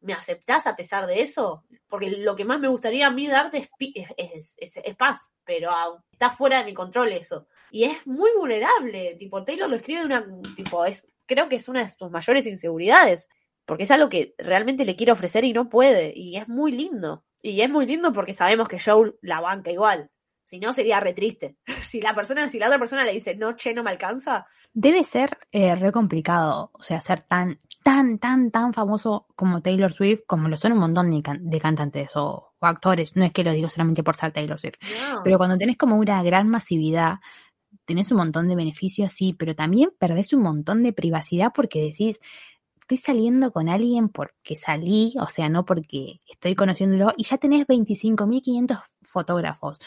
¿Me aceptás a pesar de eso? Porque lo que más me gustaría a mí darte es, es, paz, pero está fuera de mi control eso. Y es muy vulnerable, tipo, Taylor lo escribe de una, tipo, es, creo que es una de sus mayores inseguridades, porque es algo que realmente le quiere ofrecer y no puede, y es muy lindo. Y es muy lindo porque sabemos que Joe la banca igual. Si no, sería re triste. Si la persona, si la otra persona le dice, no, che, no me alcanza, Debe ser eh, re complicado, o sea, ser tan, tan, tan, tan famoso como Taylor Swift, como lo son un montón de, can- de cantantes o, o actores. No es que lo digo solamente por ser Taylor Swift. no. Pero cuando tenés como una gran masividad, tenés un montón de beneficios, sí, pero también perdés un montón de privacidad porque decís, estoy saliendo con alguien porque salí, o sea, no porque estoy conociéndolo, y ya tenés 25.500 fotógrafos.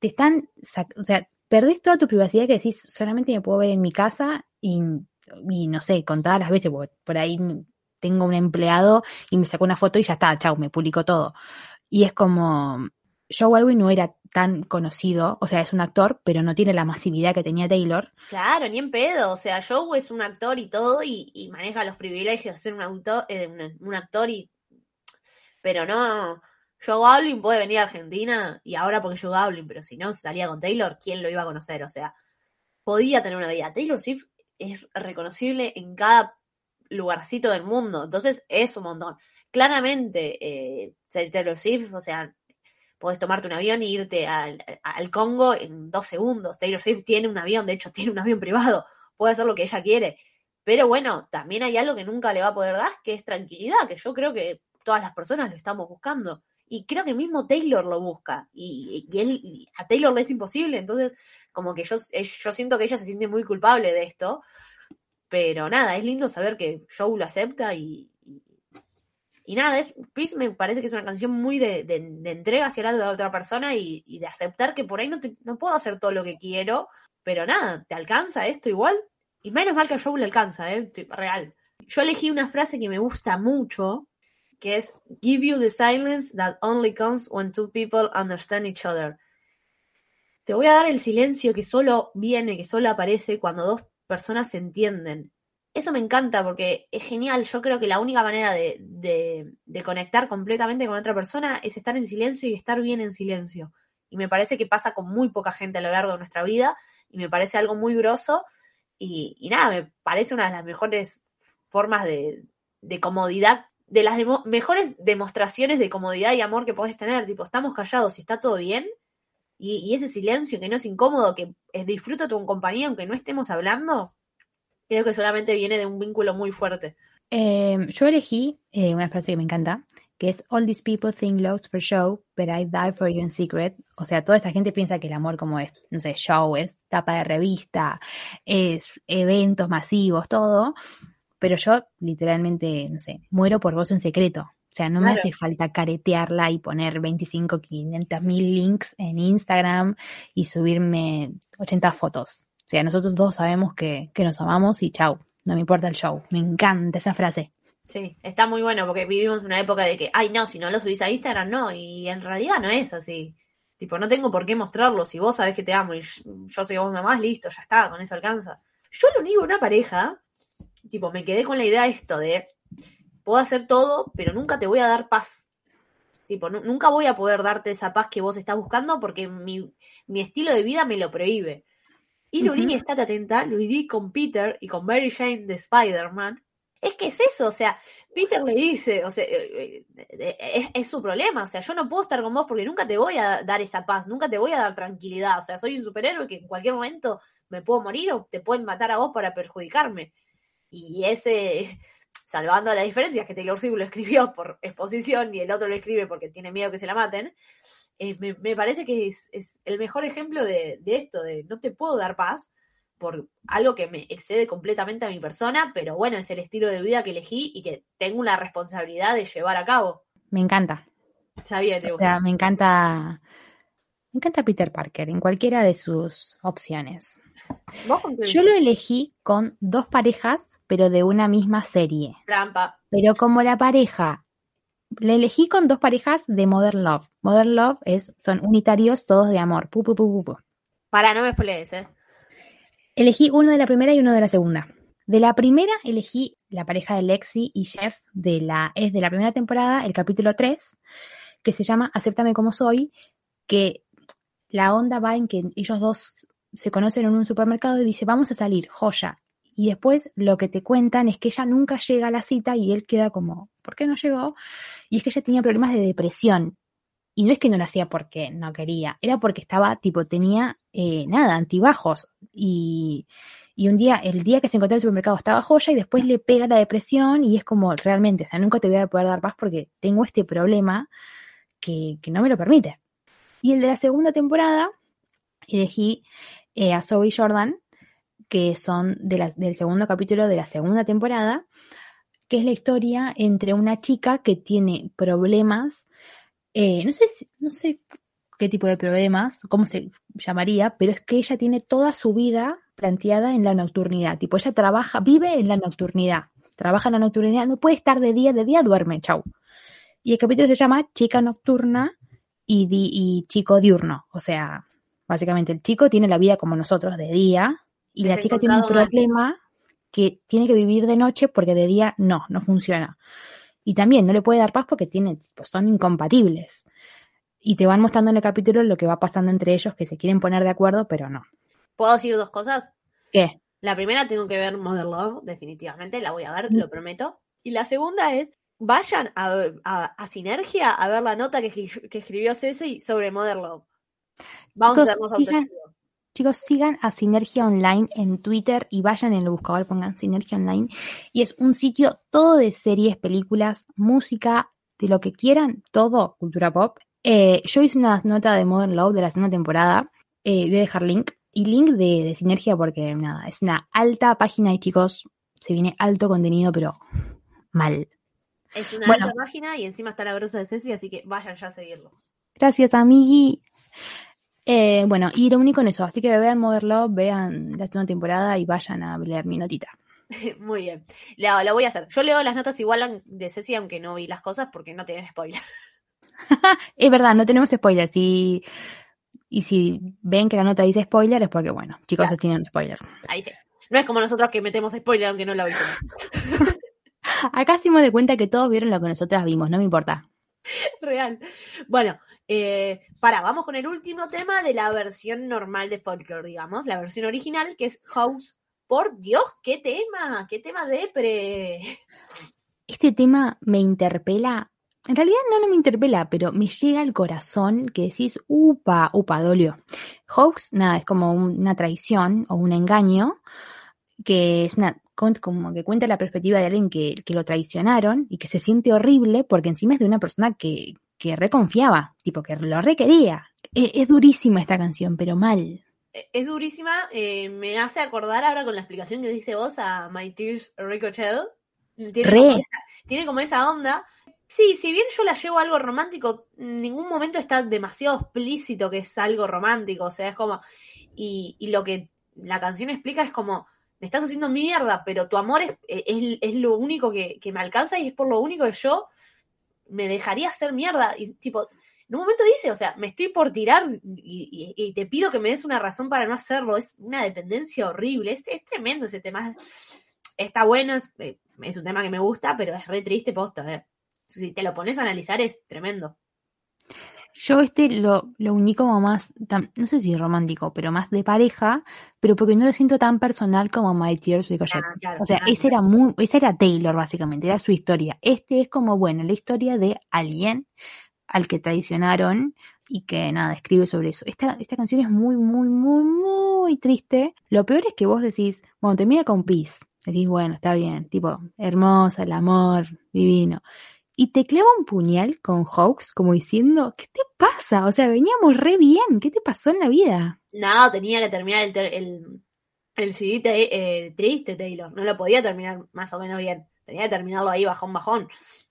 Te están, o sea, perdés toda tu privacidad que decís, solamente me puedo ver en mi casa y, y no sé, contadas las veces, porque por ahí tengo un empleado y me sacó una foto y ya está, chau, me publicó todo. Y es como, Joe Alwyn no era tan conocido, o sea, es un actor, pero no tiene la masividad que tenía Taylor. Claro, ni en pedo. O sea, Joe es un actor y todo y, y maneja los privilegios de ser un, autor, eh, un actor y... Pero no, Joe Alwyn puede venir a Argentina y ahora porque Joe Alwyn, pero si no salía con Taylor, ¿quién lo iba a conocer? O sea, podía tener una vida. Taylor Swift es reconocible en cada lugarcito del mundo, entonces es un montón. Claramente, eh, Taylor Swift, o sea, podés tomarte un avión y irte al, al Congo en dos segundos. Taylor Swift tiene un avión, de hecho tiene un avión privado, puede hacer lo que ella quiere. Pero bueno, también hay algo que nunca le va a poder dar, que es tranquilidad, que yo creo que todas las personas lo estamos buscando. Y creo que mismo Taylor lo busca. Y, y él, a Taylor le es imposible. Entonces, como que yo, eh, yo siento que ella se siente muy culpable de esto. Pero nada, es lindo saber que Joe lo acepta y, y, nada, es, Peace me parece que es una canción muy de, de, entrega hacia la de otra persona y, de aceptar que por ahí no, te- no puedo hacer todo lo que quiero, pero nada, ¿te alcanza esto igual? Y menos mal que a Joe le alcanza, ¿eh? Real. Yo elegí una frase que me gusta mucho, que es Give you the silence that only comes when two people understand each other. Te voy a dar el silencio que solo viene, que solo aparece cuando dos personas se entienden. Eso me encanta porque es genial. Yo creo que la única manera de, de, conectar completamente con otra persona es estar en silencio y estar bien en silencio. Y me parece que pasa con muy poca gente a lo largo de nuestra vida y me parece algo muy grosso. Y, y nada, me parece una de las mejores formas de, de comodidad, de las demo- mejores demostraciones de comodidad y amor que podés tener. Tipo, estamos callados y está todo bien. Y, ese silencio que no es incómodo, que es, disfruto tu compañía aunque no estemos hablando, creo que solamente viene de un vínculo muy fuerte. Eh, yo elegí eh, una frase que me encanta, que es All these people think love's for show, but I die for you in secret. O sea, toda esta gente piensa que el amor como es, no sé, show, es tapa de revista, es eventos masivos, todo. Pero yo literalmente, no sé, muero por vos en secreto. O sea, no me hace falta caretearla y poner 25, 500 mil links en Instagram y subirme 80 fotos. O sea, nosotros todos sabemos que, que nos amamos y chau, no me importa el show. Me encanta esa frase. Sí, está muy bueno porque vivimos una época de que, ay, no, si no lo subís a Instagram, no. Y en realidad no es así. Tipo, no tengo por qué mostrarlo. Si vos sabés que te amo y yo sé que vos me amás, listo, ya está, con eso alcanza. Yo lo único una pareja, tipo, me quedé con la idea de esto de, puedo hacer todo, pero nunca te voy a dar paz. Tipo, nu- nunca voy a poder darte esa paz que vos estás buscando porque mi, mi estilo de vida me lo prohíbe. Y Lurini, Ujú. estate atenta, lo viví con Peter y con Mary Jane de Spider-Man. Es que es eso, o sea, Peter le dice, o sea, eh, eh, es, es su problema, o sea, yo no puedo estar con vos porque nunca te voy a dar esa paz, nunca te voy a dar tranquilidad, o sea, soy un superhéroe que en cualquier momento me puedo morir o te pueden matar a vos para perjudicarme. Y ese, salvando las diferencias que Taylor Swift lo escribió por exposición y el otro lo escribe porque tiene miedo que se la maten, eh, me, me parece que es, es el mejor ejemplo de, de esto, de no te puedo dar paz por algo que me excede completamente a mi persona, pero bueno, es el estilo de vida que elegí y que tengo una responsabilidad de llevar a cabo. Me encanta. Sabía que te O gustaba. sea, me encanta. Me encanta Peter Parker en cualquiera de sus opciones. Yo lo elegí con dos parejas, pero de una misma serie. Trampa. Pero como la pareja, la elegí con dos parejas de Modern Love. Modern Love es, son unitarios todos de amor. Pu, pu, pu, pu. Para, no me spoilees, ¿eh? Elegí uno de la primera y uno de la segunda. De la primera elegí la pareja de Lexi y Jeff de la, es de la primera temporada, el capítulo 3, que se llama Acéptame como soy, que la onda va en que ellos dos se conocen en un supermercado y dice, vamos a salir, joya. Y después lo que te cuentan es que ella nunca llega a la cita y él queda como, ¿por qué no llegó? Y es que ella tenía problemas de depresión. Y no es que no lo hacía porque no quería, era porque estaba, tipo, tenía, eh, nada, antibajos. Y, y un día, el día que se encontró en el supermercado estaba joya y después le pega la depresión y es como, realmente, o sea, nunca te voy a poder dar paz porque tengo este problema que, que no me lo permite. Y el de la segunda temporada, elegí eh, a Zoe Jordan, que son del segundo capítulo de la segunda temporada, que es la historia entre una chica que tiene problemas, eh, no sé, no sé qué tipo de problemas, cómo se llamaría, pero es que ella tiene toda su vida planteada en la nocturnidad, tipo ella trabaja, vive en la nocturnidad, trabaja en la nocturnidad, no puede estar de día, de día duerme, chau. Y el capítulo se llama Chica Nocturna y, di- y Chico Diurno, o sea, básicamente el chico tiene la vida como nosotros de día y la chica tiene un mal. problema que tiene que vivir de noche porque de día no, no funciona. Y también no le puede dar paz porque tiene, pues son incompatibles. Y te van mostrando en el capítulo lo que va pasando entre ellos, que se quieren poner de acuerdo, pero no. ¿Puedo decir dos cosas? ¿Qué? La primera tengo que ver Mother Love, definitivamente, la voy a ver, Mm. lo prometo. Y la segunda es, vayan a, a- a Sinergia a ver la nota que, que escribió Ceci sobre Mother Love. Vamos Chicos, a sigan-. Chicos, sigan a Sinergia Online en Twitter y vayan en el buscador, pongan Sinergia Online. Y es un sitio todo de series, películas, música, de lo que quieran, todo cultura pop. Eh, yo hice una nota de Modern Love de la segunda temporada. Eh, voy a dejar link. Y link de, de Sinergia porque, nada, es una alta página y chicos, se viene alto contenido, pero mal. Es una Bueno. alta página y encima está la grosa de Ceci, así que vayan ya a seguirlo. Gracias, amigui. Eh, bueno, y lo único en eso. Así que vean Modern Love, vean la segunda temporada y vayan a leer mi notita. Muy bien. La, la voy a hacer. Yo leo las notas igual de Ceci, aunque no vi las cosas porque no tienen spoiler. Es verdad, no tenemos spoilers. Y, y si ven que la nota dice spoiler, es porque, bueno, chicos, Claro. tienen spoiler. Ahí sí. No es como nosotros que metemos spoiler aunque no la vimos. Acá hacemos de cuenta que todos vieron lo que nosotras vimos, no me importa. Real. Bueno, eh, para, vamos con el último tema de la versión normal de Folklore, digamos, la versión original, que es House. Por Dios, qué tema, qué tema depre. Este tema me interpela. En realidad no, no me interpela, pero me llega al corazón que decís, upa, upa, dolió. Hoax, nada, es como un- una traición o un engaño, que es una, como que cuenta la perspectiva de alguien que lo traicionaron y que se siente horrible porque encima es de una persona que, que reconfiaba, tipo que lo requería. Es, es durísima esta canción, pero mal. Eh, Es durísima, eh, me hace acordar ahora con la explicación que diste vos a My Tears Ricochet. Tiene, Re. como esa, tiene como esa onda. Sí, si bien yo la llevo a algo romántico, en ningún momento está demasiado explícito que es algo romántico. O sea, es como. Y, y lo que la canción explica es como. Me estás haciendo mierda, pero tu amor es, es, es lo único que, que me alcanza y es por lo único que yo me dejaría hacer mierda. Y tipo, en un momento dice, o sea, me estoy por tirar y, y- y te pido que me des una razón para no hacerlo. Es una dependencia horrible. Es, es tremendo ese tema. Está bueno, es, eh, un tema que me gusta, pero es re triste posta. eh. Si te lo pones a analizar es tremendo. Yo este lo, lo uní como más, no sé si romántico, pero más de pareja, pero porque no lo siento tan personal como My Tears Ricochet. Ah, claro, O sea, nada ese era muy, esa era Taylor básicamente, era su historia. Este es como, bueno, la historia de alguien al que traicionaron y que nada, escribe sobre eso. Esta, esta canción es muy, muy, muy, muy triste. Lo peor es que vos decís, bueno, termina con Peace. Decís, bueno, está bien, tipo, hermosa, el amor, divino. Y te clava un puñal con Hawks, como diciendo, ¿qué te pasa? O sea, veníamos re bien, ¿qué te pasó en la vida? No, tenía que terminar el, ter- el, el CD te- eh, triste, Taylor. No lo podía terminar más o menos bien. Tenía que terminarlo ahí bajón, bajón.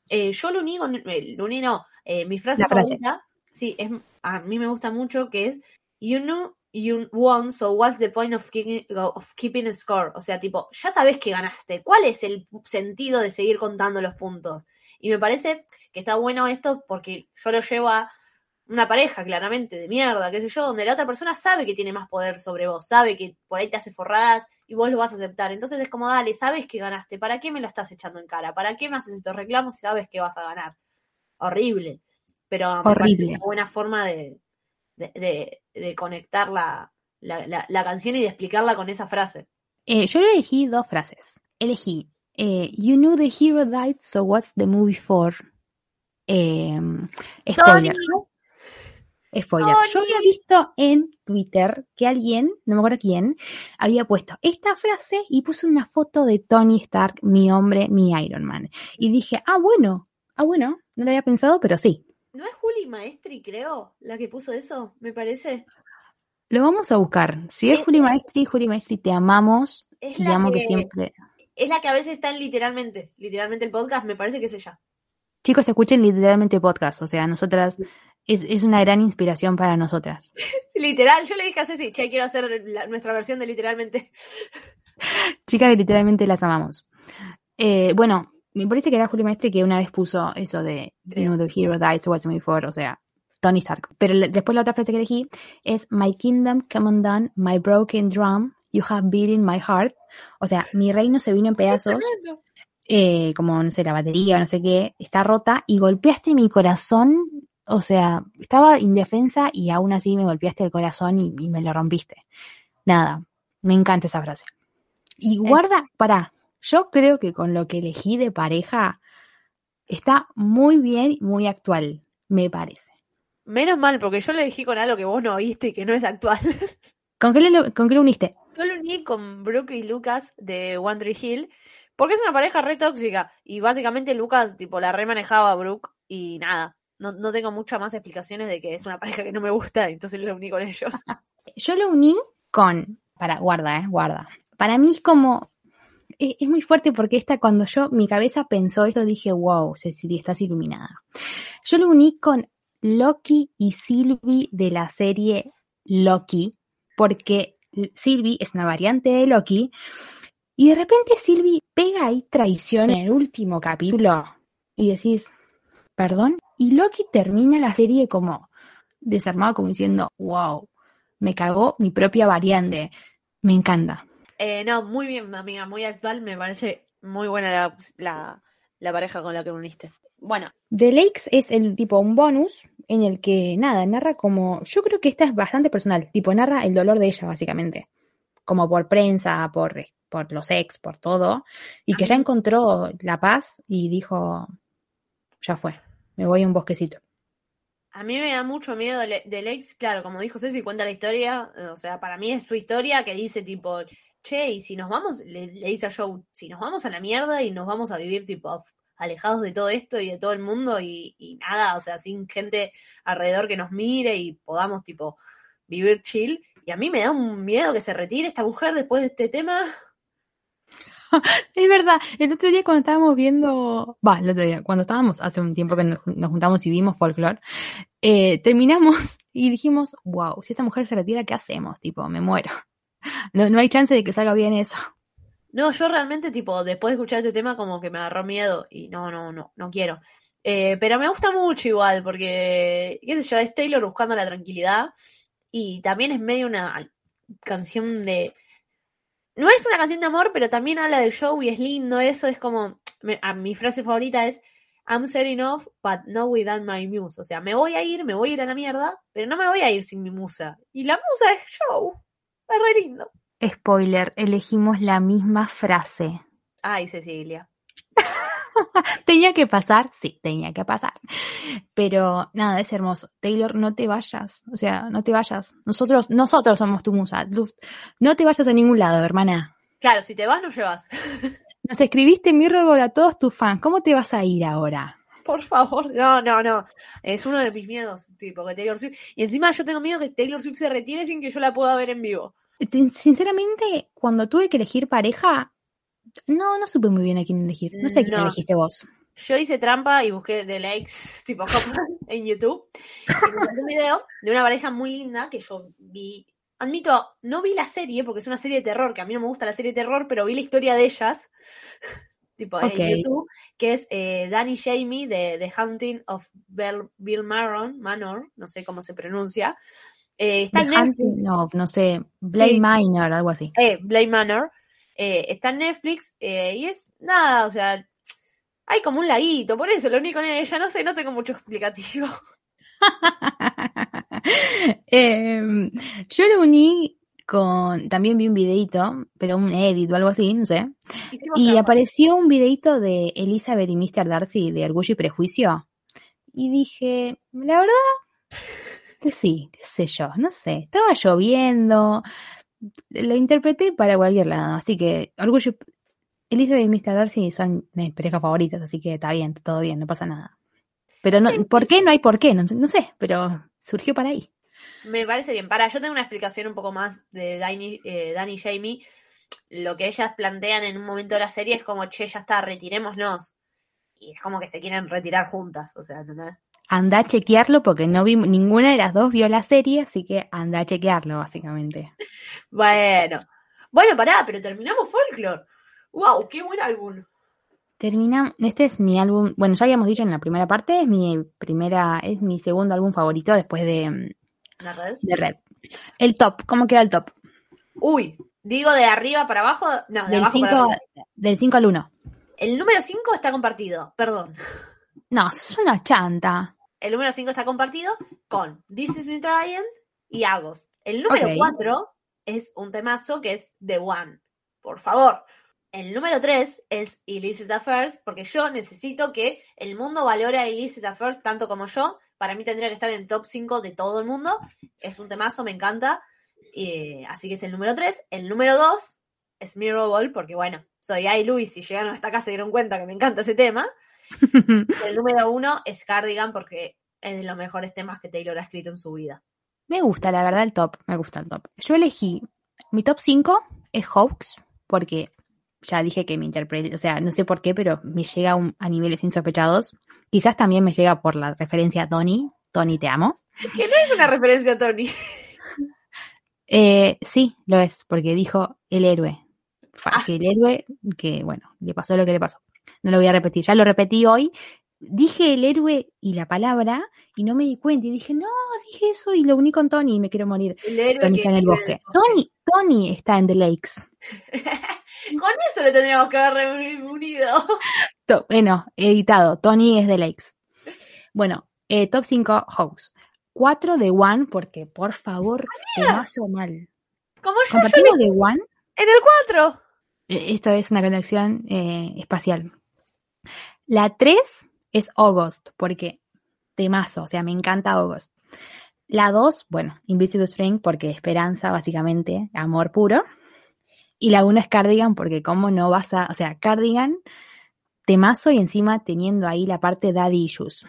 Eh, yo lo uní con, eh, lo uní no, eh, mi frase frase. favorita, sí, es, a mí me gusta mucho, que es, you know you won, so what's the point of keeping, of keeping a score? O sea, tipo, ya sabes que ganaste. ¿Cuál es el sentido de seguir contando los puntos? Y me parece que está bueno esto porque yo lo llevo a una pareja, claramente, de mierda, qué sé yo, donde la otra persona sabe que tiene más poder sobre vos, sabe que por ahí te hace forradas y vos lo vas a aceptar. Entonces es como, dale, sabes que ganaste, ¿para qué me lo estás echando en cara? ¿Para qué me haces estos reclamos si sabes que vas a ganar? Horrible. Pero me parece Horrible. una buena forma de, de, de- de conectar la, la, la- la canción y de explicarla con esa frase. Eh, yo elegí dos frases. Elegí, eh, You knew the hero died, so what's the movie for? Eh, spoiler. Spoiler. Yo había visto en Twitter que alguien, no me acuerdo quién, había puesto esta frase y puso una foto de Tony Stark, mi hombre, mi Iron Man. Y dije, ah, bueno, ah, bueno, no lo había pensado, pero sí. ¿No es Juli Maestri, creo, la que puso eso? Me parece. Lo vamos a buscar. Si es Es- Juli Maestri, Juli Maestri, te amamos Es y la amo que que- siempre. Es la que a veces está en literalmente, literalmente el podcast, me parece que es ella. Chicos, escuchen literalmente podcast. O sea, nosotras, es, es una gran inspiración para nosotras. Literal, yo le dije a Ceci, che, quiero hacer la- nuestra versión de literalmente. Chicas que literalmente las amamos. Eh, bueno, me parece que era Julio Maestre que una vez puso eso de You know, the hero dies, movie for? O sea, Tony Stark. Pero le- después la otra frase que elegí es My kingdom come undone, my broken drum, you have beaten my heart. O sea, mi reino se vino en pedazos, eh, como, no sé, la batería, no sé qué, está rota y golpeaste mi corazón. O sea, estaba indefensa y aún así me golpeaste el corazón y, y me lo rompiste. Nada, me encanta esa frase. Y guarda, pará, yo creo que con lo que elegí de pareja está muy bien, muy actual, me parece. Menos mal, porque yo le dije con algo que vos no oíste y que no es actual. ¿Con qué, le, con qué lo uniste? Yo lo uní con Brooke y Lucas de One Tree Hill, porque es una pareja re tóxica. Y básicamente Lucas, tipo, la re manejaba a Brooke y nada. No, no tengo muchas más explicaciones de que es una pareja que no me gusta, entonces lo uní con ellos. Yo lo uní con, para, guarda, eh, guarda. Para mí es como, es, es muy fuerte porque esta, cuando yo, mi cabeza pensó esto, dije, wow, Cecilia, estás iluminada. Yo lo uní con Loki y Sylvie de la serie Loki, porque Sylvie es una variante de Loki, y de repente Sylvie pega ahí traición en el último capítulo, y decís, perdón, y Loki termina la serie como desarmado, como diciendo, wow, me cagó mi propia variante. Me encanta. Eh, no, muy bien, amiga, muy actual. Me parece muy buena la, la, la pareja con la que uniste. Bueno, The Lakes es el tipo un bonus en el que nada, narra como. Yo creo que esta es bastante personal. Tipo, narra el dolor de ella, básicamente. Como por prensa, por, por los ex, por todo. Y que ya encontró la paz y dijo. Ya fue. Me voy a un bosquecito. a mí me da mucho miedo del del ex, claro, como dijo Ceci, cuenta la historia, eh, o sea, para mí es su historia que dice tipo, che, y si nos vamos, le, le dice a Joe, si nos vamos a la mierda y nos vamos a vivir tipo alejados de todo esto y de todo el mundo y, y nada, o sea, sin gente alrededor que nos mire y podamos tipo vivir chill. Y a mí me da un miedo que se retire esta mujer después de este tema. Es verdad, el otro día cuando estábamos viendo, va, el otro día, cuando estábamos, hace un tiempo que nos, juntamos y vimos folklore, eh, terminamos y dijimos, wow, si esta mujer se retira, ¿qué hacemos? Tipo, me muero. No, no hay chance de que salga bien eso. No, yo realmente, tipo, después de escuchar este tema, como que me agarró miedo y no, no, no, no quiero. Eh, pero me gusta mucho igual, porque, qué sé yo, es Taylor buscando la tranquilidad y también es medio una canción de... No es una canción de amor, pero también habla del show y es lindo eso, es como... a mi frase favorita es, I'm setting off, but not without my muse. O sea, me voy a ir, me voy a ir a la mierda, pero no me voy a ir sin mi musa. Y la musa es Joe. Es re lindo. Spoiler, elegimos la misma frase. Ay, Cecilia. ¿Tenía que pasar? Sí, tenía que pasar. Pero nada, es hermoso. Taylor, no te vayas. O sea, no te vayas. Nosotros, nosotros somos tu musa. No te vayas a ningún lado, hermana. Claro, si te vas, no llevas. Nos escribiste Mirrorball a todos tus fans. ¿Cómo te vas a ir ahora? Por favor. No, no, no. Es uno de mis miedos, tipo, que Taylor Swift. Y encima yo tengo miedo que Taylor Swift se retire sin que yo la pueda ver en vivo. Te- Sinceramente, cuando tuve que elegir pareja, no, no supe muy bien a quién elegir. No sé a quién No. elegiste vos. Yo hice trampa y busqué The Lakes, tipo en YouTube. Y un video de una pareja muy linda que yo vi. Admito, no vi la serie porque es una serie de terror, que a mí no me gusta la serie de terror, pero vi la historia de ellas, tipo en YouTube, que es eh, Danny Jamie de The Haunting of Bell- Bill Maron, Manor, no sé cómo se pronuncia. Eh, está en The Netflix. of, no sé, Blade Sí. Minor, algo así. eh, Blade Manor, eh, está en Netflix eh, y es nada, o sea, hay como un laguito, por eso lo único en ella, no sé, no tengo mucho explicativo. Em, yo lo uní con, también vi un videito, pero un edit o algo así, no sé. Hicimos Y apareció un videito de Elizabeth y Mr. Darcy de Orgullo y Prejuicio. Y dije, la verdad, que sí, qué sé yo, no sé. Estaba lloviendo, lo interpreté para cualquier lado. Así que Orgullo, Elizabeth y Mr. Darcy son mis parejas favoritas, así que está bien, todo bien, no pasa nada. Pero no, ¿por qué? No hay por qué, no, no sé, pero surgió para ahí. Me parece bien. Para, yo tengo una explicación un poco más de Danny, eh, Danny y Jamie. Lo que ellas plantean en un momento de la serie es como, che, ya está, retirémonos. Y es como que se quieren retirar juntas, o sea, ¿entendés? Anda a chequearlo porque no vi, ninguna de las dos vio la serie, así que anda a chequearlo, básicamente. Bueno. Bueno, pará, pero terminamos Folklore. ¡Wow! ¡Qué buen álbum! Termina, este es mi álbum, bueno, ya habíamos dicho en la primera parte, es mi primera, es mi segundo álbum favorito después de, mm, ¿La red? de Red. El top, ¿cómo queda el top? Uy, digo de arriba para abajo. No, de Del abajo para 5 arriba. del 5 al 1. El número 5 está compartido, perdón. No, es una chanta. El número 5 está compartido con This Is Me Trying y Agos. El número Ok. 4 es un temazo que es The One. Por favor. El número 3 es Illicit Affairs, porque yo necesito que el mundo valore a Illicit Affairs tanto como yo. Para mí tendría que estar en el top 5 de todo el mundo. Es un temazo, me encanta. Eh, así que es el número 3. El número 2 es Mirrorball, porque bueno, soy I. Luis y llegaron hasta acá se dieron cuenta que me encanta ese tema. El número 1 es Cardigan, porque es de los mejores temas que Taylor ha escrito en su vida. me gusta, la verdad, el top, me gusta el top. Yo elegí, mi top 5 es Hawks, porque ya dije que me interprete, o sea, no sé por qué, pero me llega a, un- a niveles insospechados. Quizás también me llega por la referencia a Tony, Tony te amo. Que no es una referencia a Tony. Eh, sí, lo es, porque dijo el héroe. Ah. Que el héroe, que bueno, le pasó lo que le pasó. No lo voy a repetir, ya lo repetí hoy. Dije el héroe y la palabra y no me di cuenta y dije, no, dije eso y lo uní con Tony y me quiero morir. El héroe Tony está en el bosque. Tony, Tony está en The Lakes. Con eso le tendríamos que haber reunido. To- bueno, editado. Tony es The Lakes. Bueno, eh, top 5 Hawks. 4 de One, porque por favor, te mazo mal. Como yo, yo Compartimos de One. en el 4. Eh, Esto es una conexión eh, espacial. La 3 es August, porque temazo, o sea, me encanta August. La 2, bueno, Invisible String, porque esperanza, básicamente, amor puro. Y la 1 es Cardigan, porque cómo no vas a, o sea, Cardigan, temazo y encima teniendo ahí la parte Daddy Issues.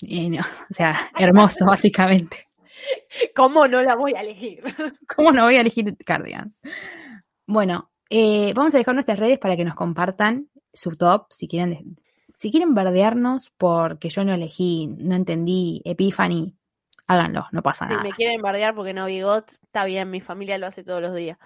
Y no, o sea, hermoso, básicamente. ¿Cómo no la voy a elegir? ¿Cómo no voy a elegir Cardigan? Bueno, eh, vamos a dejar nuestras redes para que nos compartan su top, si quieren, si quieren verdearnos porque yo no elegí, no entendí Epiphany, háganlo, no pasa Si nada. me quieren bardear porque no bigot, está bien, mi familia lo hace todos los días.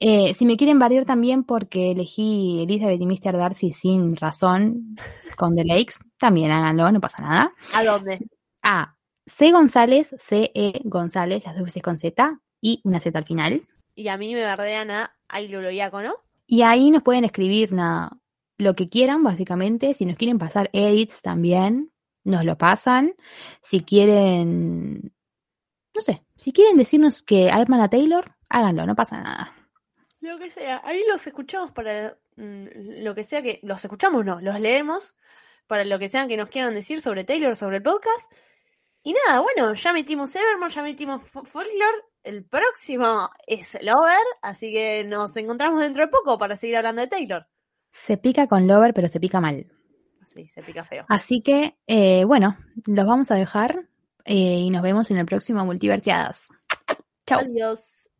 Eh, si me quieren bardear también porque elegí Elizabeth y Mr. Darcy sin razón con The Lakes, también háganlo, no pasa nada. ¿A dónde? A. C. González, C. E. González, las dos veces con Z y una Z al final. Y a mí me bardean a Ailulo Iacono. Y ahí nos pueden escribir nada, lo que quieran, básicamente. Si nos quieren pasar edits también, nos lo pasan. Si quieren, no sé, si quieren decirnos que aman a Taylor, háganlo, no pasa nada. Lo que sea, ahí los escuchamos para mm, lo que sea que. Los escuchamos, no, los leemos para lo que sean que nos quieran decir sobre Taylor, sobre el podcast. Y nada, bueno, ya metimos Evermore, ya metimos Fo- Folklore. El próximo es Lover, así que nos encontramos dentro de poco para seguir hablando de Taylor. Se pica con Lover, pero se pica mal. Así, se pica feo. Así que, eh, bueno, los vamos a dejar eh, y nos vemos en el próximo Multiversiadas. Chau. Adiós.